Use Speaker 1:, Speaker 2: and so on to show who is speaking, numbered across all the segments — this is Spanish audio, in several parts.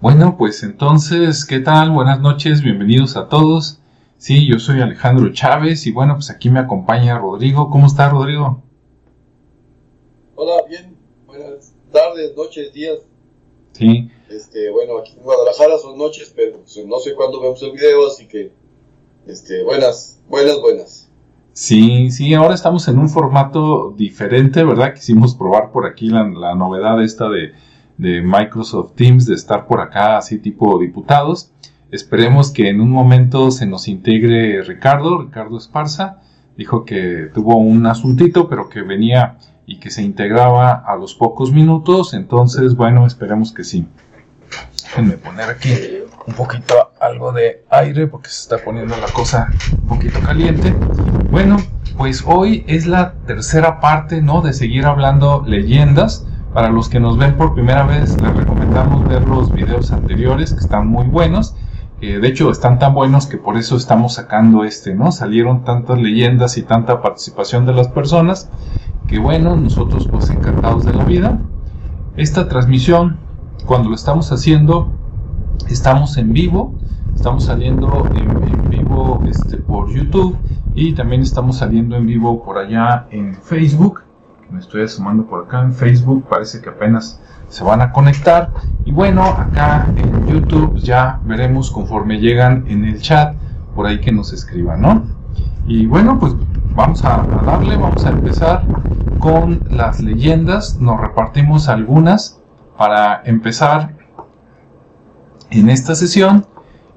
Speaker 1: Bueno, pues entonces, ¿qué tal? Buenas noches, bienvenidos a todos. Sí, yo soy Alejandro Chávez y bueno, pues aquí me acompaña Rodrigo. ¿Cómo está Rodrigo?
Speaker 2: Hola, bien. Buenas tardes, noches, días.
Speaker 1: Sí.
Speaker 2: Este, bueno, aquí en Guadalajara son noches, pero pues, no sé cuándo vemos el video, así que, este, buenas, buenas, buenas.
Speaker 1: Sí, sí, ahora estamos en un formato diferente, ¿verdad? Quisimos probar por aquí la, la novedad esta de de Microsoft Teams de estar por acá así tipo diputados. Esperemos que en un momento se nos integre Ricardo, Ricardo Esparza. Dijo que tuvo un asuntito, pero que venía y que se integraba a los pocos minutos. Entonces, bueno, esperemos que sí. Déjenme poner aquí un poquito algo de aire porque se está poniendo la cosa un poquito caliente. Bueno, pues hoy es la tercera parte, ¿no? De seguir hablando leyendas. Para los que nos ven por primera vez, les recomendamos ver los videos anteriores que están muy buenos. de hecho, están tan buenos que por eso estamos sacando este, ¿no? Salieron tantas leyendas y tanta participación de las personas que bueno, nosotros pues encantados de la vida. Esta transmisión, cuando lo estamos haciendo, estamos en vivo, estamos saliendo en, vivo este, por YouTube y también estamos saliendo en vivo por allá en Facebook me estoy asomando por acá en Facebook, parece que apenas se van a conectar. Y bueno, acá en YouTube ya veremos conforme llegan en el chat, por ahí que nos escriban, ¿no? Y bueno, pues vamos a, darle, vamos a empezar con las leyendas, nos repartimos algunas para empezar en esta sesión.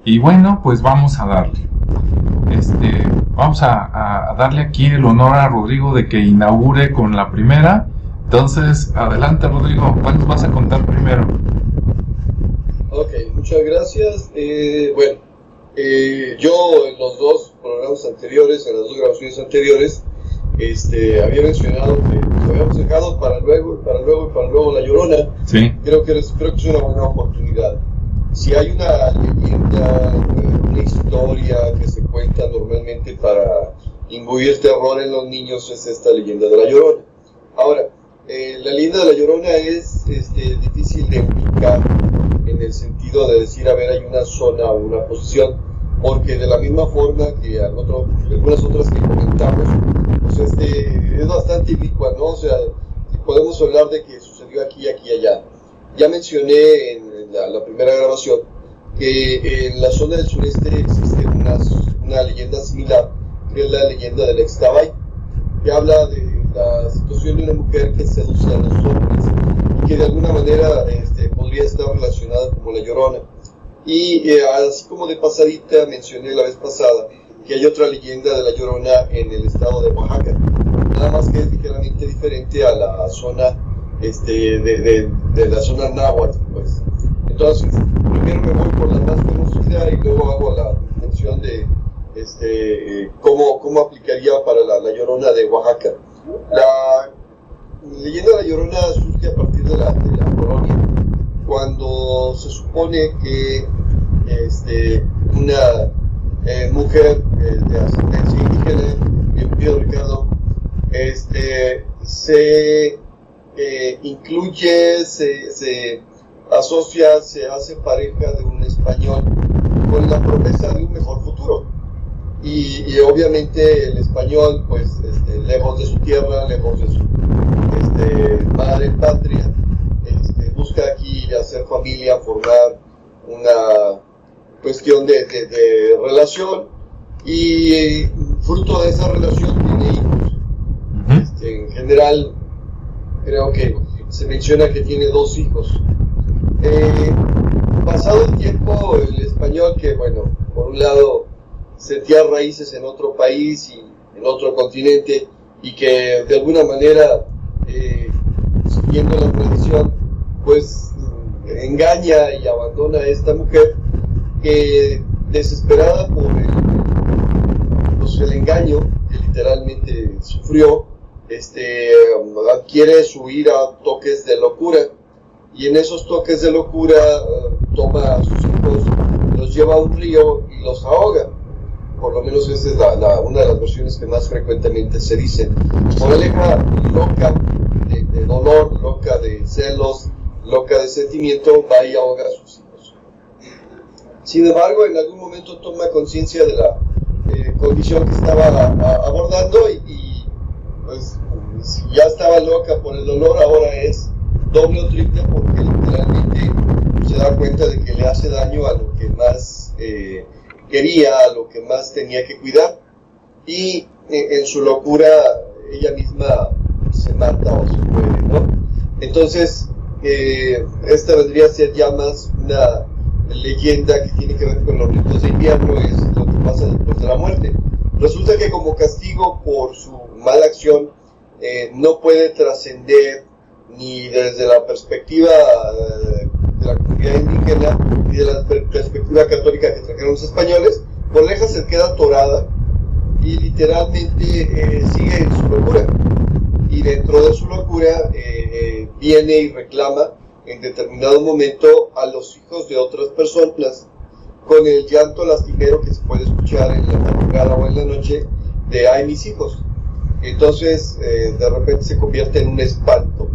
Speaker 1: Y bueno, pues vamos a darle. Este, vamos a, darle aquí el honor a Rodrigo de que inaugure con la primera. Entonces, adelante Rodrigo, ¿cuál nos vas a contar primero?
Speaker 2: Ok, muchas gracias. Eh, bueno, eh, yo en los dos programas anteriores, en las dos grabaciones anteriores, este, había mencionado que habíamos dejado para luego, para luego y para luego La Llorona.
Speaker 1: Sí.
Speaker 2: Creo que, creo que es una buena oportunidad. Si hay una leyenda, una historia que se cuenta normalmente para imbuir terror en los niños es esta leyenda de la Llorona. Ahora, eh, la leyenda de la Llorona es este, difícil de ubicar en el sentido de decir, a ver, hay una zona o una posición, porque de la misma forma que algunas otras que comentamos, pues este, es bastante ubicua, ¿no? O sea, podemos hablar de que sucedió aquí, aquí, allá. Ya mencioné en la, la primera grabación que en la zona del sureste existe una, una leyenda similar, que es la leyenda del Extabay, que habla de la situación de una mujer que seduce a los hombres y que de alguna manera este, podría estar relacionada con la llorona. Y eh, así como de pasadita mencioné la vez pasada que hay otra leyenda de la llorona en el estado de Oaxaca, nada más que es ligeramente diferente a la zona este, de, de, de la zona náhuatl, pues. Entonces, primero me voy por la más conocida y luego hago la mención de este, cómo, cómo aplicaría para la, la, Llorona de Oaxaca. La leyenda de la Llorona surge a partir de la, colonia, cuando se supone que este, una eh, mujer eh, de ascendencia indígena, bien pido Ricardo, este, se eh, incluye, se, se asocia, se hace pareja de un español con la promesa de un mejor futuro. Y, obviamente el español, pues este, lejos de su tierra, lejos de su este, madre patria, este, busca aquí hacer familia, formar una cuestión de, relación y fruto de esa relación tiene hijos. Este, en general, creo que se menciona que tiene dos hijos. Eh, pasado el tiempo, el español que, bueno, por un lado sentía raíces en otro país y en otro continente y que de alguna manera, eh, siguiendo la tradición, pues engaña y abandona a esta mujer que desesperada por el, el engaño que literalmente sufrió, este, adquiere su ira toques de locura y en esos toques de locura eh, toma a sus hijos, los lleva a un río y los ahoga. Por lo menos esa es la, una de las versiones que más frecuentemente se dicen. Moraleja loca de, dolor, loca de celos, loca de sentimiento, va y ahoga a sus hijos. Sin embargo, en algún momento toma conciencia de la eh, condición que estaba abordando y, pues si ya estaba loca por el dolor, ahora es doble o triple porque literalmente se da cuenta de que le hace daño a lo que más eh, quería, lo que más tenía que cuidar y eh, en su locura ella misma se mata o se muere, ¿no? Entonces, esta vendría a ser ya más una leyenda que tiene que ver con los ritos de invierno, es lo que pasa después de la muerte. Resulta que como castigo por su mala acción, eh, no puede trascender ni desde la perspectiva eh, de la comunidad indígena ni de la perspectiva católica que trajeron los españoles, Borleja se queda atorada y literalmente eh, sigue en su locura. Y dentro de su locura viene y reclama en determinado momento a los hijos de otras personas con el llanto lastimero que se puede escuchar en la madrugada o en la noche de ay mis hijos. Entonces eh, de repente se convierte en un espanto,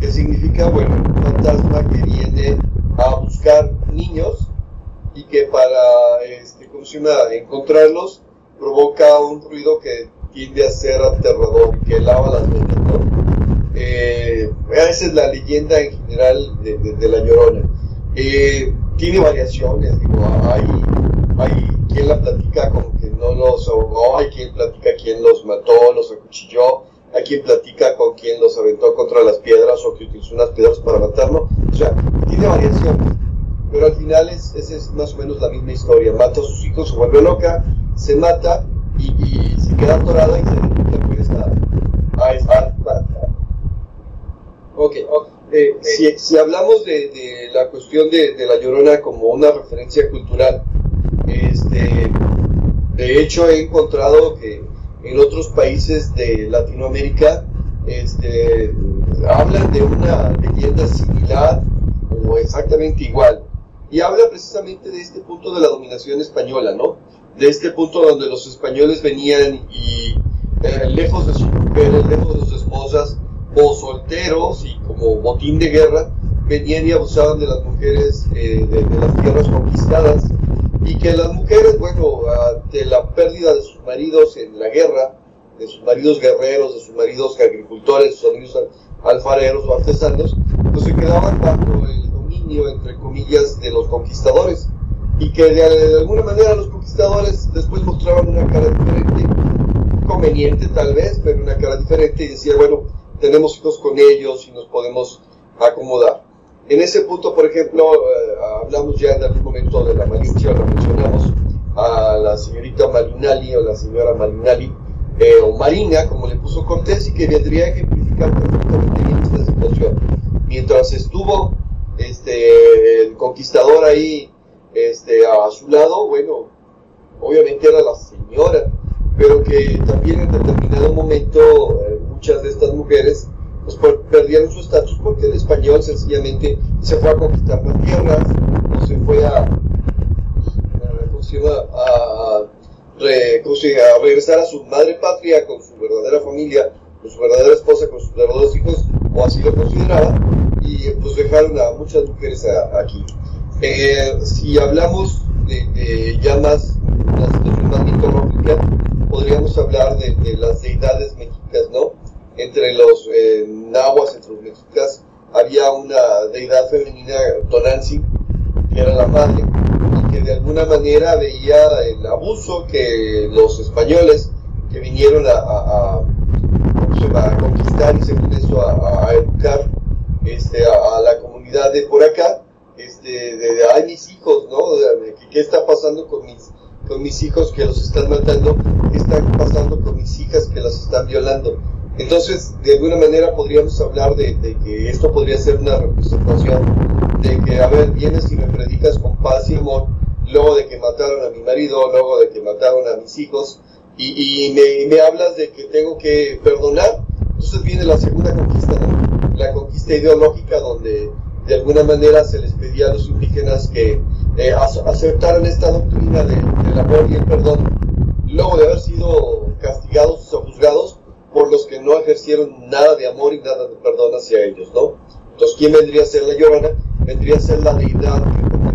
Speaker 2: que significa, bueno, un fantasma que viene a buscar niños y que para, este, ¿cómo se llama?, encontrarlos provoca un ruido que tiende a ser aterrador y que lava las venas, eh, esa es la leyenda en general de, La Llorona. Eh, tiene variaciones, digo, hay, hay quien la platica como que no los ahogó, hay quien platica quien los mató, los acuchilló, hay quien platica con quien los aventó contra las piedras o que utilizó unas piedras para matarlo. O sea, tiene variaciones. Pero al final es, es, más o menos la misma historia. Mata a sus hijos, se vuelve loca, se mata y, se queda atorada y se estar. Ahí está. Ok, eh, si, si, hablamos de, la cuestión de, La Llorona como una referencia cultural, este, de hecho he encontrado que en otros países de Latinoamérica este, hablan de una leyenda similar o exactamente igual. Y habla precisamente de este punto de la dominación española, ¿no? De este punto donde los españoles venían y eh, lejos de sus mujeres, lejos de sus esposas, o solteros y como botín de guerra venían y abusaban de las mujeres eh, de, las tierras conquistadas y que las mujeres, bueno, de la pérdida de sus maridos en la guerra, de sus maridos guerreros, de sus maridos agricultores, de sus maridos alfareros o artesanos, pues se quedaban bajo el dominio, entre comillas, de los conquistadores y que de, de alguna manera los conquistadores después mostraban una cara diferente, conveniente tal vez, pero una cara diferente y decía, bueno, tenemos hijos con ellos y nos podemos acomodar. En ese punto, por ejemplo, eh, hablamos ya en algún momento de la malicia, lo mencionamos a la señorita Malinali o la señora Malinali, eh, o Marina, como le puso Cortés, y que vendría a ejemplificar perfectamente bien esta situación. Mientras estuvo este, el conquistador ahí este, a su lado, bueno, obviamente era la señora, pero que también en determinado momento eh, muchas de estas mujeres pues, perdieron su estatus porque el español sencillamente se fue a conquistar las tierras, o se fue a, a, regresar a su madre patria con su verdadera familia, con su verdadera esposa, con sus verdaderos hijos, o así lo consideraba, y pues dejaron a muchas mujeres aquí. Eh, si hablamos de, ya más, una situación más mitológica, podríamos hablar de, las deidades mexicas, ¿no? entre los eh, nahuas, entre los mexicas, había una deidad femenina, Tonanzi, que era la madre, y que de alguna manera veía el abuso que los españoles que vinieron a, conquistar y según eso a, educar este, a, la comunidad de por acá, este, de, de ay mis hijos, ¿no? ¿qué, está pasando con mis, con mis hijos que los están matando? ¿Qué está pasando con mis hijas que las están violando? Entonces, de alguna manera podríamos hablar de, que esto podría ser una representación de que, a ver, vienes y me predicas con paz y amor, luego de que mataron a mi marido, luego de que mataron a mis hijos, y, me, hablas de que tengo que perdonar, entonces viene la segunda conquista, la conquista ideológica donde de alguna manera se les pedía a los indígenas que eh, aceptaran esta doctrina del amor y el perdón, luego de haber sido castigados o juzgados por los que no ejercieron nada de amor y nada de perdón hacia ellos, ¿no? Entonces, ¿quién vendría a ser la llorona? Vendría a ser la deidad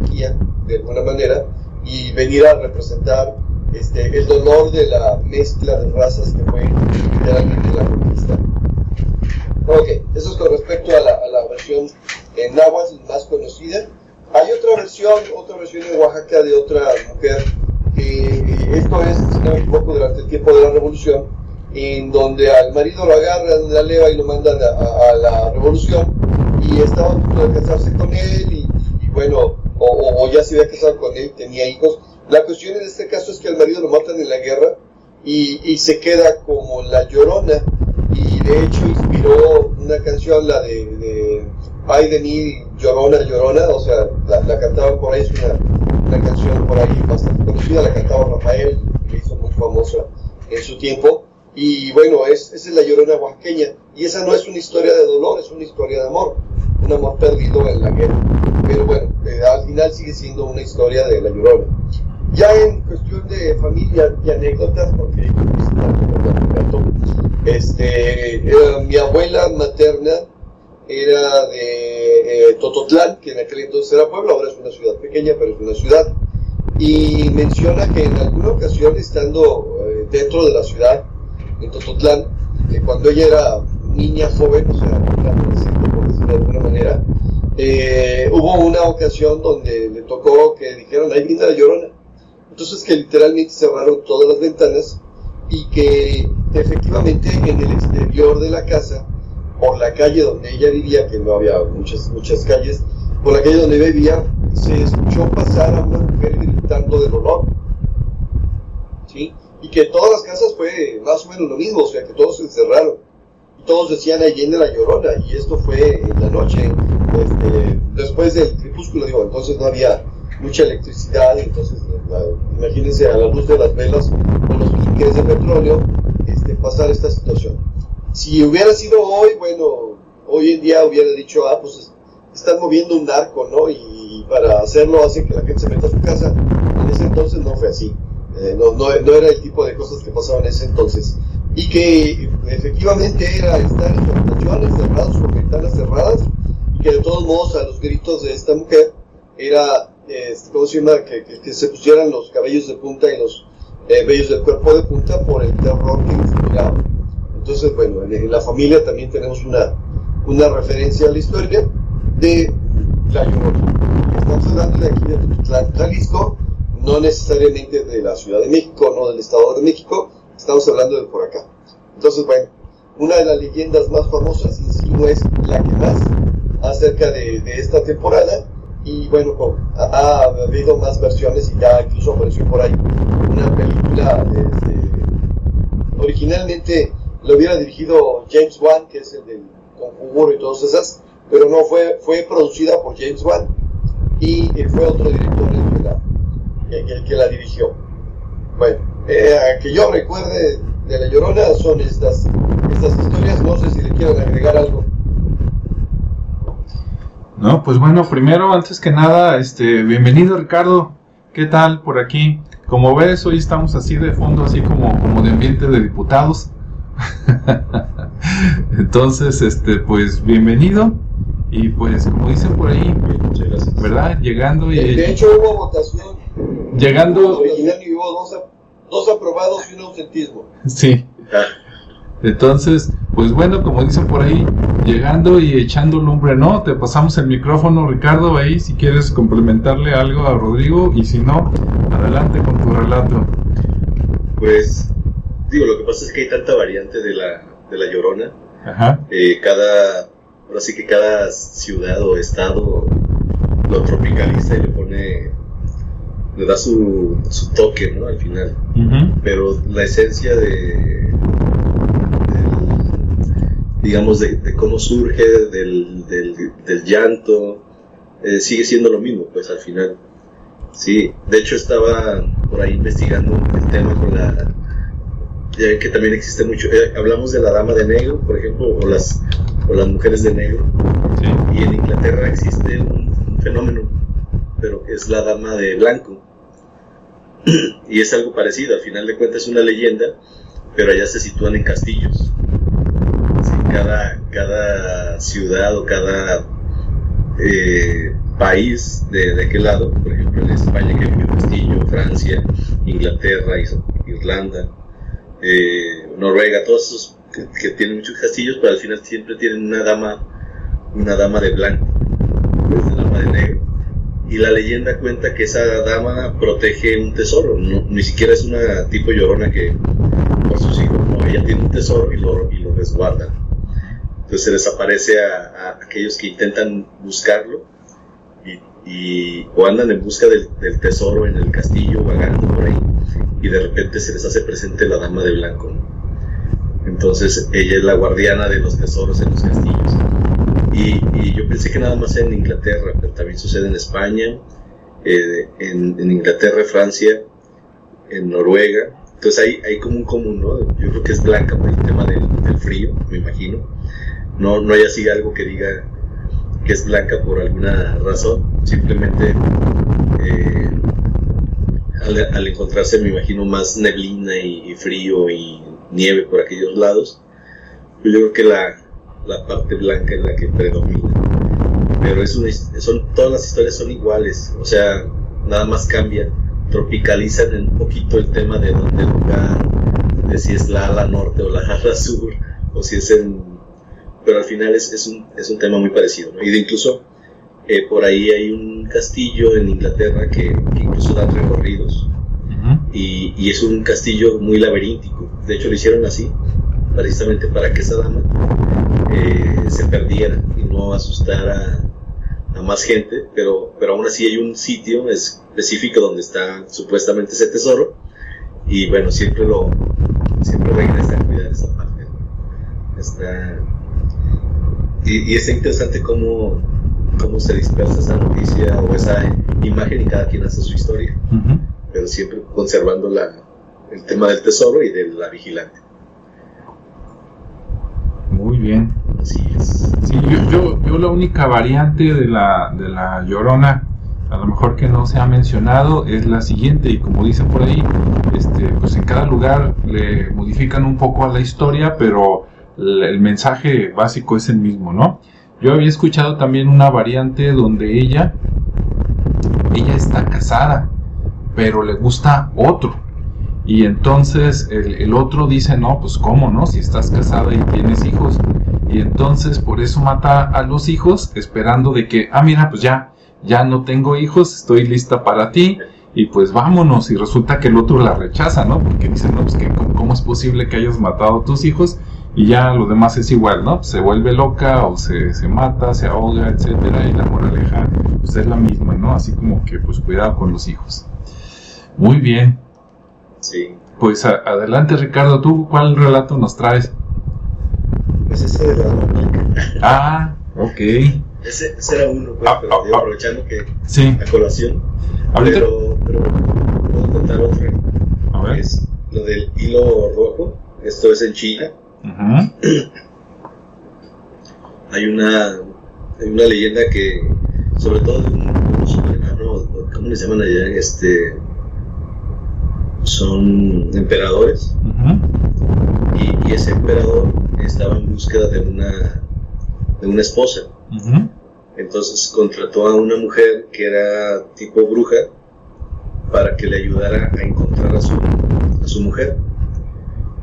Speaker 2: que de alguna manera, y venir a representar este, el dolor de la mezcla de razas que fue literalmente la conquista. Ok, eso es con respecto a la, a la versión en náhuatl más conocida. Hay otra versión, otra versión en Oaxaca de otra mujer, que esto es, si no durante el tiempo de la revolución, en donde al marido lo agarran, la leva y lo mandan a, la revolución, y estaba a punto de casarse con él, y, bueno, o, o, ya se había casado con él, tenía hijos. La cuestión en este caso es que al marido lo matan en la guerra y, y se queda como la llorona, y de hecho inspiró una canción, la de, de Ay de mí, llorona, llorona, o sea, la, la cantaba por ahí, es una, una, canción por ahí bastante conocida, la cantaba Rafael, que hizo muy famosa en su tiempo, y bueno, es, esa es la llorona oaxaqueña, y esa no es una historia de dolor, es una historia de amor, un amor perdido en la guerra, pero bueno, eh, al final sigue siendo una historia de la llorona. Ya en cuestión de familia y anécdotas, porque este, eh, mi abuela materna era de eh, Tototlán, que en aquel entonces era pueblo, ahora es una ciudad pequeña, pero es una ciudad. Y menciona que en alguna ocasión, estando eh, dentro de la ciudad, en Tototlán, que cuando ella era niña joven, o sea, por decirlo de alguna manera, eh, hubo una ocasión donde le tocó que dijeron, ahí viene la llorona. Entonces que literalmente cerraron todas las ventanas y que efectivamente en el exterior de la casa por la calle donde ella vivía, que no había muchas, muchas calles, por la calle donde vivía, se escuchó pasar a una mujer gritando de dolor. ¿Sí? Y que todas las casas fue más o menos lo mismo, o sea, que todos se encerraron. Y todos decían, ahí viene la llorona. Y esto fue en la noche, este, después del crepúsculo, digo, entonces no había mucha electricidad, entonces imagínense a la luz de las velas o los piques de petróleo este, pasar esta situación. Si hubiera sido hoy, bueno, hoy en día hubiera dicho, ah, pues están moviendo un narco, ¿no? Y para hacerlo hace que la gente se meta a su casa. En ese entonces no fue así. Eh, no, no, no, era el tipo de cosas que pasaban en ese entonces. Y que efectivamente era estar en habitaciones cerrados con ventanas cerradas y que de todos modos a los gritos de esta mujer era, eh, ¿cómo se llama? Que, que, que, se pusieran los cabellos de punta y los eh, vellos del cuerpo de punta por el terror que inspiraba. Entonces, bueno, en la familia también tenemos una, una referencia a la historia de la Llorona. Estamos hablando de aquí de Jalisco, no necesariamente de la Ciudad de México, no del Estado de México, estamos hablando de por acá. Entonces, bueno, una de las leyendas más famosas, y si no es la que más, acerca de, de esta temporada, y bueno, ha, ha, habido más versiones y ya incluso apareció por ahí una película este, originalmente lo hubiera dirigido James Wan, que es el del Conjuro y todas esas, pero no fue, fue producida por James Wan y eh, fue otro director el que la, el que la dirigió. Bueno, eh, que yo recuerde de La Llorona son estas, estas historias, no sé si le quieren agregar algo.
Speaker 1: No, pues bueno, primero, antes que nada, este, bienvenido Ricardo, ¿qué tal por aquí? Como ves, hoy estamos así de fondo, así como, como de ambiente de diputados. Entonces, este, pues bienvenido. Y pues, como dicen por ahí, ¿verdad? Llegando y.
Speaker 2: De hecho, hubo votación.
Speaker 1: Llegando.
Speaker 2: Y hubo dos, dos aprobados y un ausentismo.
Speaker 1: Sí. Entonces, pues bueno, como dicen por ahí, llegando y echando lumbre, ¿no? Te pasamos el micrófono, Ricardo, ahí si quieres complementarle algo a Rodrigo y si no, adelante con tu relato.
Speaker 3: Pues digo, lo que pasa es que hay tanta variante de la, de la llorona.
Speaker 1: Ajá.
Speaker 3: Eh, cada, ahora sí que cada ciudad o estado lo tropicaliza y le pone, le da su, su toque, ¿no? Al final.
Speaker 1: Uh -huh.
Speaker 3: Pero la esencia de, de digamos, de, de, cómo surge, del, del, del llanto, eh, sigue siendo lo mismo, pues al final. Sí, de hecho estaba por ahí investigando el tema con la ya que también existe mucho, eh, hablamos de la dama de negro, por ejemplo, o las, o las mujeres de negro,
Speaker 1: sí.
Speaker 3: y en Inglaterra existe un, un, fenómeno, pero es la dama de blanco, y es algo parecido, al final de cuentas es una leyenda, pero allá se sitúan en castillos, cada, cada ciudad o cada, eh, país de, de aquel lado, por ejemplo en España que mucho castillo, Francia, Inglaterra, Irlanda, eh, Noruega, todos esos que, tienen muchos castillos, pero al final siempre tienen una dama, una dama de blanco, una dama de negro. Y la leyenda cuenta que esa dama protege un tesoro, ni siquiera es una tipo llorona que por sus hijos, no, ella tiene un tesoro y lo, y lo resguarda. Entonces se desaparece a, a aquellos que intentan buscarlo y, o andan en busca del, tesoro en el castillo, vagando por ahí, y de repente se les hace presente la dama de blanco. Entonces ella es la guardiana de los tesoros en los castillos. Y, yo pensé que nada más en Inglaterra, pero también sucede en España, eh, en, Inglaterra, Francia, en Noruega. Entonces hay, hay como un común, ¿no? Yo creo que es blanca por el tema del frío, me imagino. No, no hay así algo que diga que es blanca por alguna razón, simplemente eh, al, encontrarse me imagino más neblina y, frío y nieve por aquellos lados, yo creo que la, la parte blanca es la que predomina. Pero es son, todas las historias son iguales, o sea, nada más cambia, tropicalizan un poquito el tema de dónde lugar, de si es la ala norte o la ala sur, o si es en pero al final es, es, un, es un tema muy parecido. Y de incluso eh, por ahí hay un castillo en Inglaterra que, incluso da recorridos. y, y, es un castillo muy laberíntico. De hecho lo hicieron así, precisamente para que esa dama eh, se perdiera y no asustara a más gente, pero, pero aún así hay un sitio específico donde está supuestamente ese tesoro y bueno, siempre lo siempre regresa a cuidar esa parte. Está, y, es interesante cómo, cómo se dispersa esa noticia o esa imagen y cada quien hace su historia, pero siempre conservando la, el tema del tesoro y de la vigilante.
Speaker 1: Muy bien.
Speaker 3: Así es.
Speaker 1: Sí, yo, yo, la única variante de la, de la llorona, a lo mejor que no se ha mencionado, es la siguiente, y como dicen por ahí, este, pues en cada lugar le modifican un poco a la historia, pero el mensaje básico es el mismo, ¿no? Yo había escuchado también una variante donde ella, ella está casada, pero le gusta otro. Y entonces el, otro dice, no, pues cómo, ¿no? Si estás casada y tienes hijos. Y entonces por eso mata a los hijos, esperando de que, ah, mira, pues ya, ya no tengo hijos, estoy lista para ti. Y pues vámonos. Y resulta que el otro la rechaza, ¿no? Porque dice, no, pues que ¿cómo es posible que hayas matado a tus hijos? Y ya lo demás es igual, ¿no? Se vuelve loca o se, se mata, se ahoga, etcétera, y la moraleja pues es la misma, ¿no? Así como que pues cuidado con los hijos. Muy bien.
Speaker 3: Sí.
Speaker 1: Pues adelante Ricardo, ¿tú cuál relato nos traes?
Speaker 3: Pues ese de la
Speaker 1: Ah, ok.
Speaker 3: Ese, ese era uno, pues, ah, pero ah, ah. aprovechando que
Speaker 1: sí.
Speaker 3: a colación. Pero, pero puedo contar otro. A ver. Es lo del hilo rojo. Esto es en China hay una hay una leyenda que, sobre todo de un, soberano, ¿cómo les llaman allá? Este, son emperadores. y, ese emperador estaba en búsqueda de una, de una esposa. Entonces contrató a una mujer que era tipo bruja para que le ayudara a encontrar a su, a su mujer.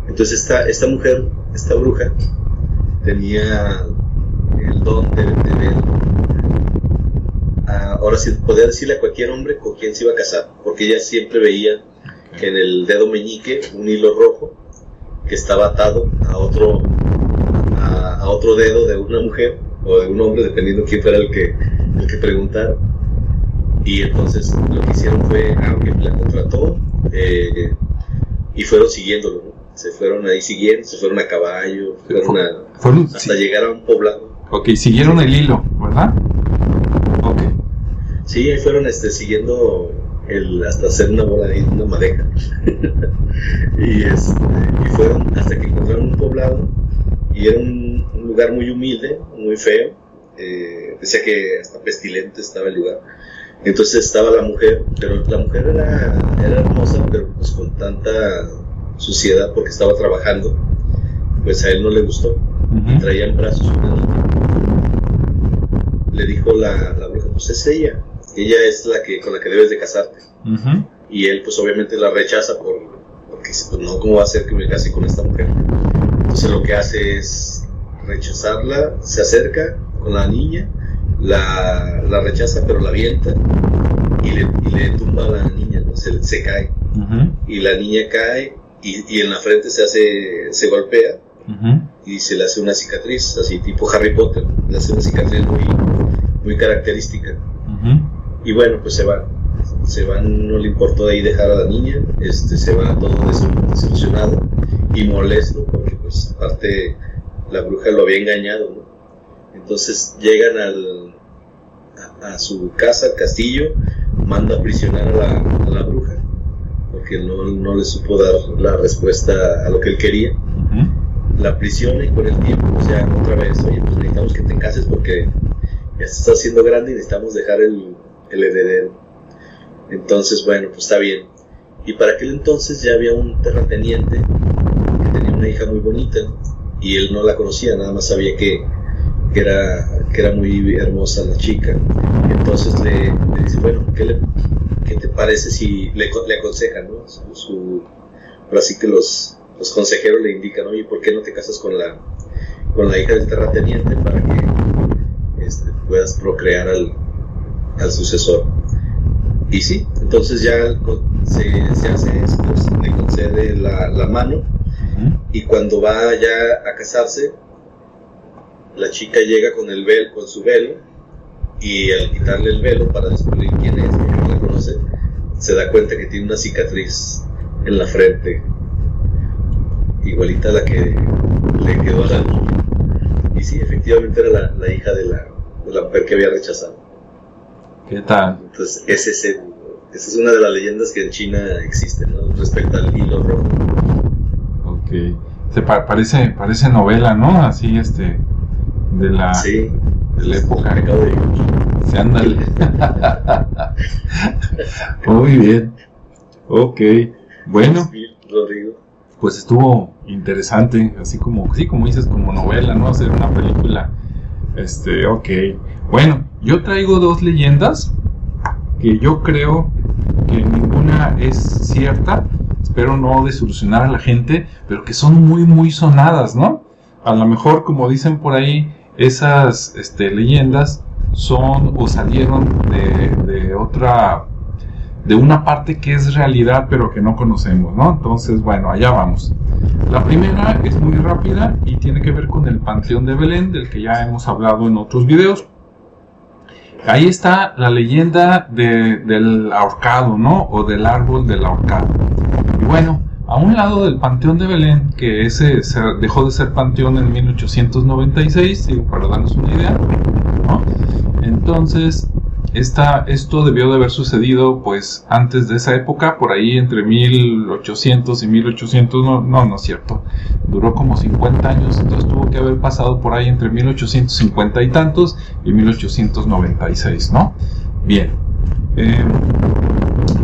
Speaker 3: Entonces esta, esta mujer esta bruja tenía el don de, ver. ahora sí, podía decirle a cualquier hombre con quien se iba a casar, porque ella siempre veía en el dedo meñique un hilo rojo que estaba atado a otro, a, otro dedo de una mujer o de un hombre, dependiendo quién fuera el que, el que preguntara. Y entonces lo que hicieron fue, aunque ah, la contrató, eh, y fueron siguiéndolo se fueron ahí siguiendo, se fueron a caballo, fueron, a, hasta llegar a un poblado.
Speaker 1: Ok, siguieron el hilo, ¿verdad? Ok.
Speaker 3: Sí, ahí fueron este, siguiendo el, hasta hacer una bola de una madeja. y, este, y fueron hasta que encontraron un poblado y era un, lugar muy humilde, muy feo. Eh, decía que hasta pestilente estaba el lugar. Entonces estaba la mujer, pero la mujer era, era hermosa, pero pues con tanta suciedad porque estaba trabajando, pues a él no le gustó. Y traía en brazos una Le dijo la, la bruja, pues es ella, ella es la que con la que debes de casarte. Y él pues obviamente la rechaza por, porque pues no, ¿cómo va a ser que me case con esta mujer? Entonces lo que hace es rechazarla, se acerca con la niña, la, la rechaza pero la avienta y le, y le tumba a la niña, se, se cae. Y la niña cae y, y, en la frente se hace, se golpea y se le hace una cicatriz, así tipo Harry Potter, le hace una cicatriz muy, muy característica. Y bueno, pues se va. Se va, no le importó ahí dejar a la niña, este, se va todo desilusionado y molesto porque pues aparte la bruja lo había engañado, ¿no? Entonces llegan al, a, su casa, al castillo, manda a prisionar a la, a la bruja porque no, no, le supo dar la respuesta a lo que él quería. La prisiona y con el tiempo, o sea, otra vez, oye, pues necesitamos que te cases porque ya estás haciendo grande y necesitamos dejar el, el heredero. Entonces, bueno, pues está bien. Y para aquel entonces ya había un terrateniente que tenía una hija muy bonita y él no la conocía, nada más sabía que, que, era, que era muy hermosa la chica. Entonces le, dice, bueno, ¿qué, le, ¿qué, te parece si le, le aconsejan, ¿no? Su, así que los, los consejeros le indican, oye, ¿por qué no te casas con la, con la hija del terrateniente para que este, puedas procrear al, al sucesor. Y sí, entonces ya se, se hace esto, le concede la, la mano y cuando va ya a casarse, la chica llega con el velo, con su velo y al quitarle el velo para descubrir quién es, no la conoce, se da cuenta que tiene una cicatriz en la frente, igualita a la que le quedó a la niña. Y sí, efectivamente era la, la hija de la, de la mujer que había rechazado.
Speaker 1: ¿Qué tal?
Speaker 3: Entonces, ese es esa es una de las leyendas que en China existen, ¿no? Respecto al hilo rojo.
Speaker 1: Ok. Se parece, parece novela, ¿no? Así, este, de la,
Speaker 3: sí.
Speaker 1: de la época. De... Se anda. Muy bien. Ok. Bueno.
Speaker 3: Rodrigo.
Speaker 1: Pues estuvo interesante, así como, sí, como dices, como novela, ¿no? Hacer una película. Este, ok. Bueno, yo traigo dos leyendas que yo creo que ninguna es cierta, espero no desilusionar a la gente, pero que son muy, muy sonadas, ¿no? A lo mejor, como dicen por ahí, esas este, leyendas son o salieron de, de otra de una parte que es realidad pero que no conocemos, ¿no? Entonces, bueno, allá vamos. La primera es muy rápida y tiene que ver con el Panteón de Belén, del que ya hemos hablado en otros videos. Ahí está la leyenda del ahorcado, ¿no? O del árbol del ahorcado. Y bueno, a un lado del Panteón de Belén, que ese dejó de ser panteón en 1896, para darnos una idea, ¿no? Entonces, esto debió de haber sucedido pues antes de esa época, por ahí entre 1800 y 1800, no, no, no es cierto, duró como 50 años, entonces tuvo que haber pasado por ahí entre 1850 y tantos y 1896, ¿no? Bien, em,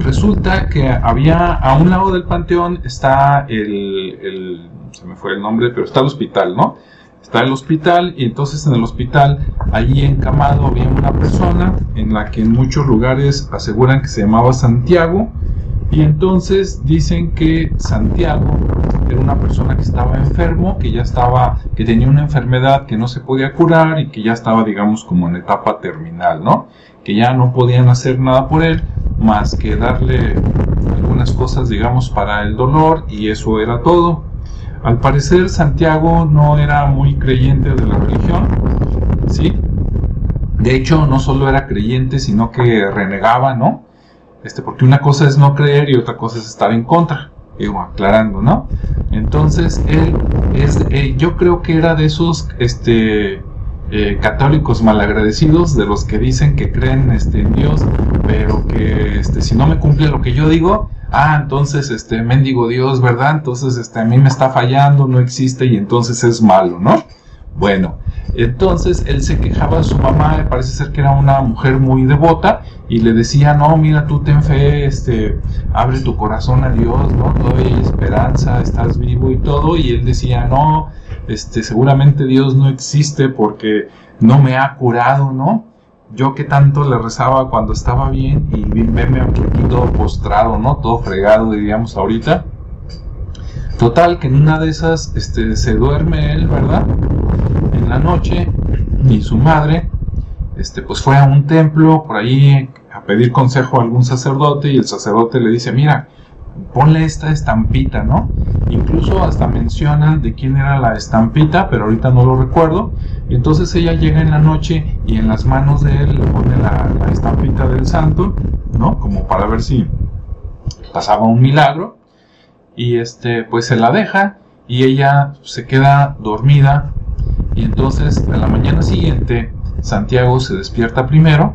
Speaker 1: resulta que había a un lado del panteón está el, el, se me fue el nombre, pero está el hospital, ¿no? está el hospital y entonces en el hospital allí encamado había una persona en la que en muchos lugares aseguran que se llamaba Santiago y entonces dicen que Santiago era una persona que estaba enfermo, que ya estaba, que tenía una enfermedad que no se podía curar y que ya estaba, digamos, como en etapa terminal, ¿no? Que ya no podían hacer nada por él más que darle algunas cosas, digamos, para el dolor y eso era todo. Al parecer Santiago no era muy creyente de la religión, ¿sí? De hecho, no solo era creyente, sino que renegaba, ¿no? Este, porque una cosa es no creer y otra cosa es estar en contra, digo, aclarando, ¿no? Entonces, él es, eh, yo creo que era de esos, este, eh, católicos malagradecidos, de los que dicen que creen este, en Dios, pero que este, si no me cumple lo que yo digo, ah, entonces, este, mendigo Dios, ¿verdad? Entonces, este, a mí me está fallando, no existe y entonces es malo, ¿no? Bueno, entonces él se quejaba de su mamá, parece ser que era una mujer muy devota y le decía, no, mira, tú ten fe, este, abre tu corazón a Dios, ¿no? Todavía esperanza, estás vivo y todo, y él decía, no, este, seguramente Dios no existe porque no me ha curado, ¿no? yo que tanto le rezaba cuando estaba bien y veme aquí todo postrado, ¿no? Todo fregado, diríamos ahorita. Total, que en una de esas este, se duerme él, ¿verdad? En la noche y su madre, este, pues fue a un templo por ahí a pedir consejo a algún sacerdote y el sacerdote le dice, mira, ponle esta estampita, ¿no? Incluso hasta mencionan de quién era la estampita, pero ahorita no lo recuerdo. Entonces ella llega en la noche y en las manos de él le pone la, estampita del santo, ¿no? Como para ver si pasaba un milagro. Y este, pues se la deja y ella se queda dormida. Y entonces a la mañana siguiente Santiago se despierta primero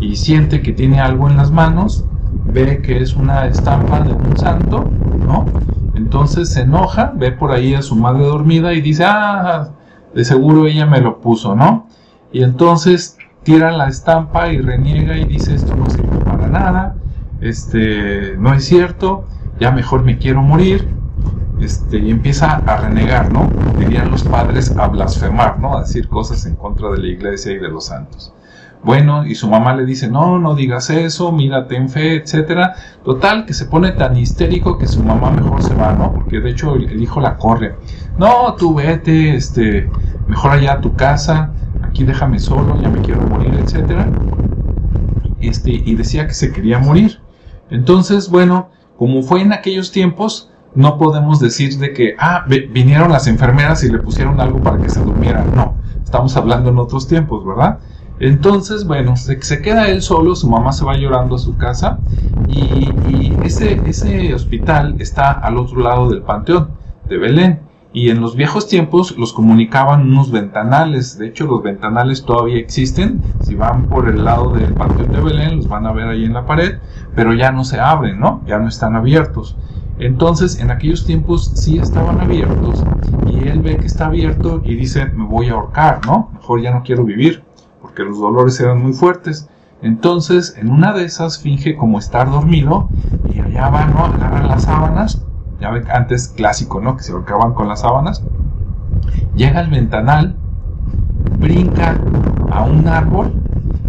Speaker 1: y siente que tiene algo en las manos ve que es una estampa de un santo, ¿no? Entonces se enoja, ve por ahí a su madre dormida y dice, ah, de seguro ella me lo puso, ¿no? Y entonces tira la estampa y reniega y dice, esto no sirve para nada, este, no es cierto, ya mejor me quiero morir, este, y empieza a renegar, ¿no? Dirían los padres a blasfemar, ¿no? A decir cosas en contra de la iglesia y de los santos. Bueno, y su mamá le dice, no, no digas eso, mírate en fe, etcétera. Total, que se pone tan histérico que su mamá mejor se va, ¿no? Porque de hecho el, hijo la corre. No, tú vete, este, mejor allá a tu casa, aquí déjame solo, ya me quiero morir, etcétera. Este, y decía que se quería morir. Entonces, bueno, como fue en aquellos tiempos, no podemos decir de que, ah, vinieron las enfermeras y le pusieron algo para que se durmiera. No, estamos hablando en otros tiempos, ¿verdad? Entonces, bueno, se, queda él solo, su mamá se va llorando a su casa y, ese, ese hospital está al otro lado del panteón de Belén. Y en los viejos tiempos los comunicaban unos ventanales. De hecho, los ventanales todavía existen. Si van por el lado del Panteón de Belén, los van a ver ahí en la pared, pero ya no se abren, ¿no? Ya no están abiertos. Entonces, en aquellos tiempos sí estaban abiertos y él ve que está abierto y dice, me voy a ahorcar, ¿no? Mejor ya no quiero vivir porque los dolores eran muy fuertes. Entonces, en una de esas finge como estar dormido y allá va, ¿no? Agarra las sábanas, ya ven antes clásico, ¿no? Que se ahorcaban con las sábanas. Llega al ventanal, brinca a un árbol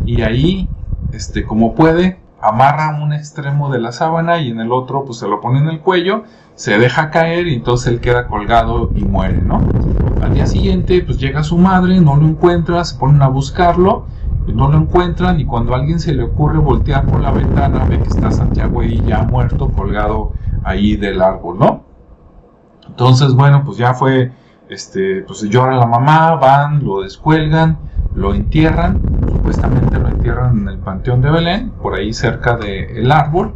Speaker 1: y ahí, este, como puede, amarra un extremo de la sábana y en el otro, pues se lo pone en el cuello, se deja caer y entonces él queda colgado y muere, ¿no? Al día siguiente, pues llega su madre, no lo encuentra, se ponen a buscarlo, no lo encuentran y cuando a alguien se le ocurre voltear por la ventana, ve que está Santiago ahí ya muerto, colgado ahí del árbol, ¿no? Entonces, bueno, pues ya fue, este, pues llora la mamá, van, lo descuelgan, lo entierran, supuestamente lo entierran en el Panteón de Belén, por ahí cerca del árbol,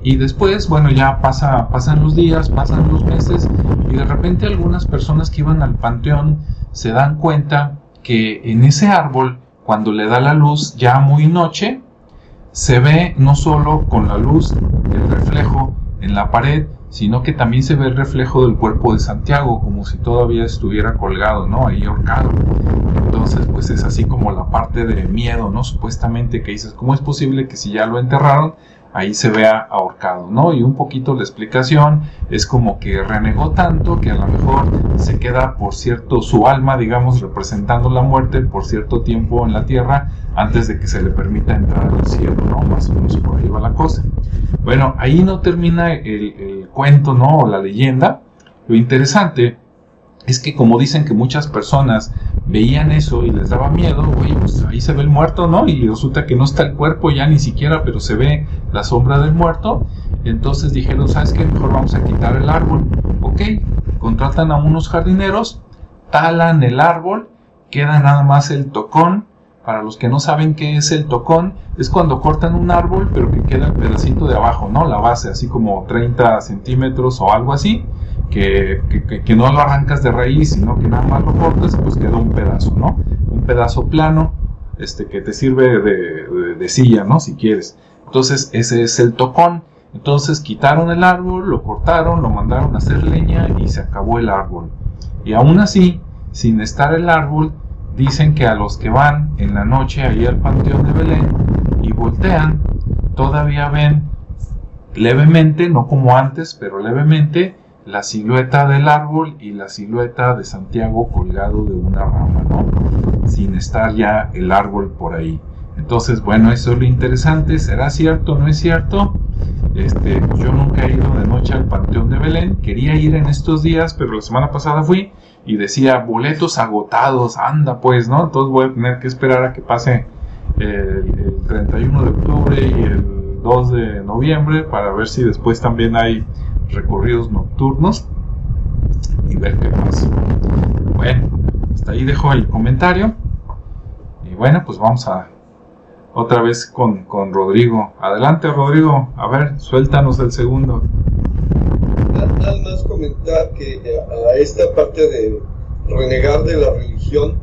Speaker 1: y después, bueno, ya pasa, pasan los días, pasan los meses y de repente algunas personas que iban al panteón se dan cuenta que en ese árbol, cuando le da la luz ya muy noche, se ve no solo con la luz el reflejo en la pared, sino que también se ve el reflejo del cuerpo de Santiago, como si todavía estuviera colgado, ¿no? Ahí ahorcado. Entonces, pues es así como la parte de miedo, ¿no? Supuestamente que dices, ¿cómo es posible que si ya lo enterraron, ahí se vea ahorcado, ¿no? Y un poquito la explicación es como que renegó tanto que a lo mejor se queda por cierto su alma, digamos, representando la muerte por cierto tiempo en la tierra antes de que se le permita entrar al cielo, ¿no? Más o menos por ahí va la cosa. Bueno, ahí no termina el, el cuento, ¿no? O la leyenda. Lo interesante es que como dicen que muchas personas veían eso y les daba miedo, oye, pues ahí se ve el muerto, ¿no? Y resulta que no está el cuerpo ya ni siquiera, pero se ve la sombra del muerto. Entonces dijeron, ¿sabes qué? Mejor vamos a quitar el árbol. Ok, contratan a unos jardineros, talan el árbol, queda nada más el tocón. Para los que no saben qué es el tocón, es cuando cortan un árbol, pero que queda el pedacito de abajo, ¿no? La base, así como 30 centímetros o algo así que, que, no lo arrancas de raíz, sino que nada más lo cortas, pues queda un pedazo, ¿no? Un pedazo plano, este, que te sirve de, de, silla, ¿no? Si quieres. Entonces, ese es el tocón. Entonces, quitaron el árbol, lo cortaron, lo mandaron a hacer leña y se acabó el árbol. Y aún así, sin estar el árbol, dicen que a los que van en la noche ahí al panteón de Belén y voltean, todavía ven levemente, no como antes, pero levemente, la silueta del árbol y la silueta de Santiago colgado de una rama, ¿no? Sin estar ya el árbol por ahí. Entonces, bueno, eso es lo interesante. ¿Será cierto o no es cierto? Este, pues yo nunca he ido de noche al Panteón de Belén. Quería ir en estos días, pero la semana pasada fui y decía boletos agotados. Anda, pues, ¿no? Entonces voy a tener que esperar a que pase el, el 31 de octubre y el 2 de noviembre para ver si después también hay recorridos nocturnos y ver qué pasa. Bueno, hasta ahí dejo el comentario. Y bueno, pues vamos a otra vez con, con Rodrigo. Adelante, Rodrigo. A ver, suéltanos el segundo.
Speaker 2: Nada más comentar que a esta parte de renegar de la religión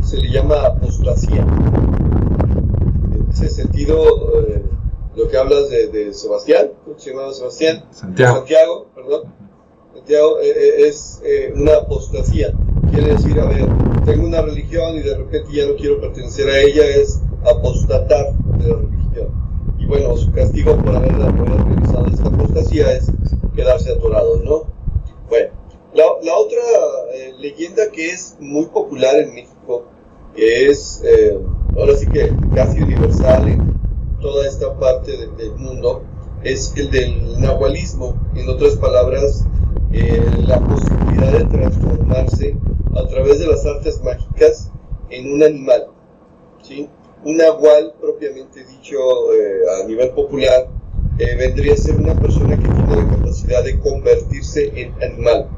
Speaker 2: se le llama apostasía. En ese sentido, eh, lo que hablas de, de Sebastián, ¿cómo se llamaba Sebastián?
Speaker 1: Santiago.
Speaker 2: Santiago, perdón. Santiago eh, eh, es eh, una apostasía. Quiere decir, a ver, tengo una religión y de repente ya no quiero pertenecer a ella, es apostatar de la religión. Y bueno, su castigo por haber, realizado esta apostasía es quedarse atorado, ¿no? Bueno, la, la otra eh, leyenda que es muy popular en México, que es ahora sí que casi universal en toda esta parte de- del mundo, es el del nahualismo. En otras palabras, eh, la posibilidad de transformarse a través de las artes mágicas en un animal. ¿sí? Un nahual, propiamente dicho eh, a nivel popular, eh, vendría a ser una persona que tiene la capacidad de convertirse en animal.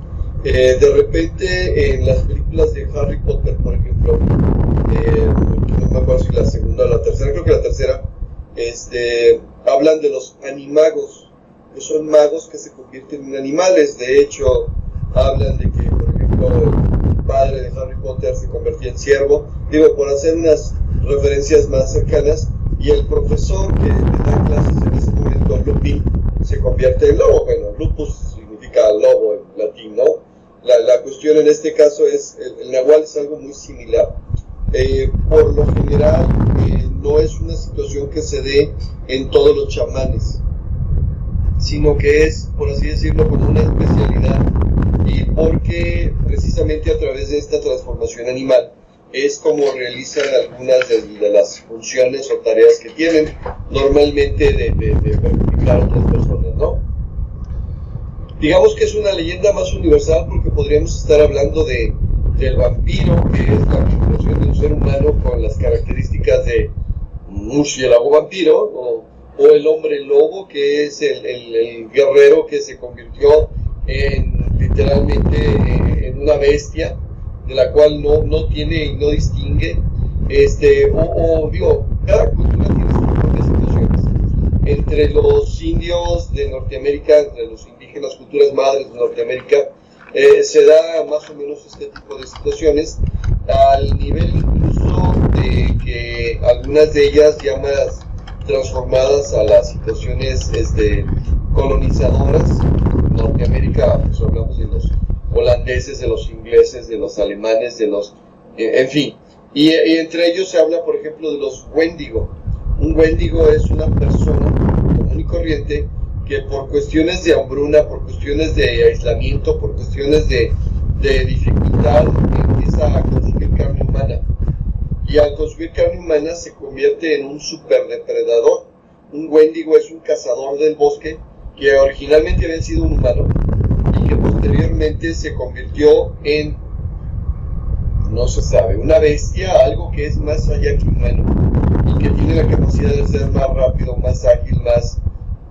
Speaker 2: Eh, de repente, en las películas de Harry Potter, por ejemplo, eh, no me acuerdo si la segunda o la tercera, creo que la tercera, este, hablan de los animagos, que son magos que se convierten en animales. De hecho, hablan de que, por ejemplo, el padre de Harry Potter se convertía en ciervo. Digo, por hacer unas referencias más cercanas. Y el profesor que da clases en ese momento, Lupin, se convierte en lobo. Bueno, lupus significa lobo en latín, ¿no? La, la cuestión en este caso es, el, el nahual es algo muy similar. Eh, por lo general, eh, no es una situación que se dé en todos los chamanes, sino que es, por así decirlo, como una especialidad. Y porque precisamente a través de esta transformación animal es como realizan algunas de, las funciones o tareas que tienen normalmente de, de, de a otras personas, ¿no? Digamos que es una leyenda más universal porque podríamos estar hablando de, del vampiro, que es la vinculación de un ser humano con las características de murciélago vampiro, o, o el hombre lobo, que es el, el- el guerrero que se convirtió en literalmente en una bestia, de la cual no, no tiene y no distingue. Este, o, o, digo, cada cultura tiene sus propias situaciones. Entre los indios de Norteamérica, entre los indígenas, culturas madres de Norteamérica, eh, se da más o menos este tipo de situaciones, al nivel incluso de que algunas de ellas más transformadas a las situaciones este, colonizadoras. Norteamérica, pues hablamos de los holandeses, de los ingleses, de los alemanes, de los... eh, en fin. Y, y entre ellos se habla, por ejemplo, de los Wendigo. Un Wendigo es una persona común y corriente que por cuestiones de hambruna, por cuestiones de aislamiento, por cuestiones de, de dificultad, empieza a consumir carne humana. Y al consumir carne humana se convierte en un superdepredador. Un Wendigo es un cazador del bosque que originalmente había sido un humano y que posteriormente se convirtió en, no se sabe, una bestia, algo que es más allá que humano y que tiene la capacidad de ser más rápido, más ágil, más,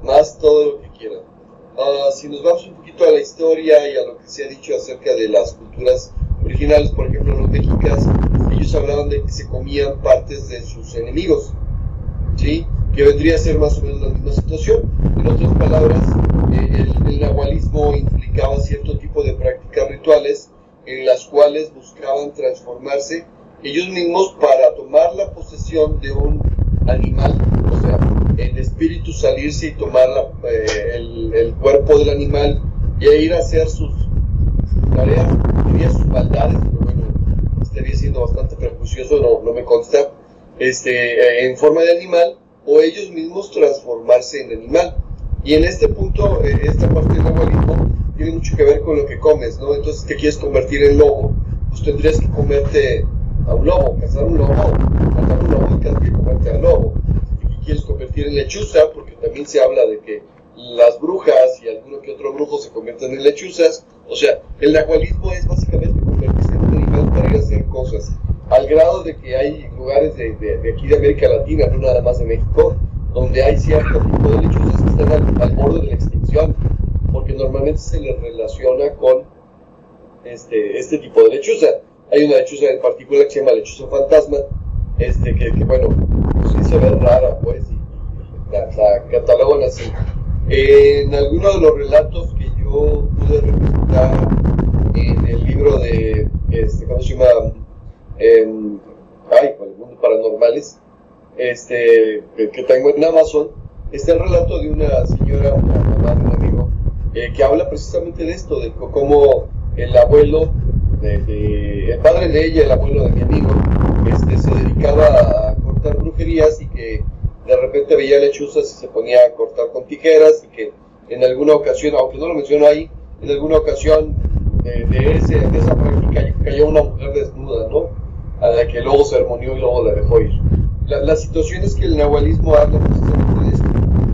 Speaker 2: más todo lo que quiera. Ah, si nos vamos un poquito a la historia y a lo que se ha dicho acerca de las culturas originales, por ejemplo los mexicas, ellos hablaban de que se comían partes de sus enemigos, ¿sí? que vendría a ser más o menos la misma situación. En otras palabras, eh, el, el nahualismo implicaba cierto tipo de prácticas rituales en las cuales buscaban transformarse ellos mismos para tomar la posesión de un animal, o sea, el espíritu salirse y tomar eh, el, el cuerpo del animal y ir a hacer sus tareas, diría sus maldades, pero bueno, estaría siendo bastante perjuicioso, no, no me consta, este, eh, en forma de animal, o ellos mismos transformarse en animal. Y en este punto, eh, esta parte del nahualismo tiene mucho que ver con lo que comes, ¿no? Entonces, te quieres convertir en lobo, pues tendrías que comerte a un lobo, cazar un lobo, matar un lobo y que comerte al lobo. Quieres convertir en lechuza, porque también se habla de que las brujas y alguno que otro brujo se convierten en lechuzas. O sea, el nahualismo es básicamente convertirse en un animal para ir a hacer cosas. Al grado de que hay lugares de, de, aquí de América Latina, no nada más de México, donde hay cierto tipo de lechuzas que están al, al borde de la extinción, porque normalmente se les relaciona con este, este tipo de lechuza. Hay una lechuza en particular que se llama lechuza fantasma, este, que, que bueno, sí se ve rara, pues, y, la, la catalogan así. en algunos de los relatos que yo pude representar en el libro de, este, ¿cómo se llama? Eh, ay, el mundo paranormales, este, que, tengo en Amazon, está el relato de una señora, una mamá de un amigo, eh, que habla precisamente de esto, de cómo el abuelo, de, el padre de ella, el abuelo de mi amigo, este, se dedicaba a brujerías y que de repente veía lechuzas y se ponía a cortar con tijeras y que en alguna ocasión, aunque no lo menciono ahí, en alguna ocasión de, ese, de esa práctica cayó una mujer desnuda, ¿no? A la que luego se armonió y luego la dejó ir. La, la situación es que el nahualismo habla precisamente de esto.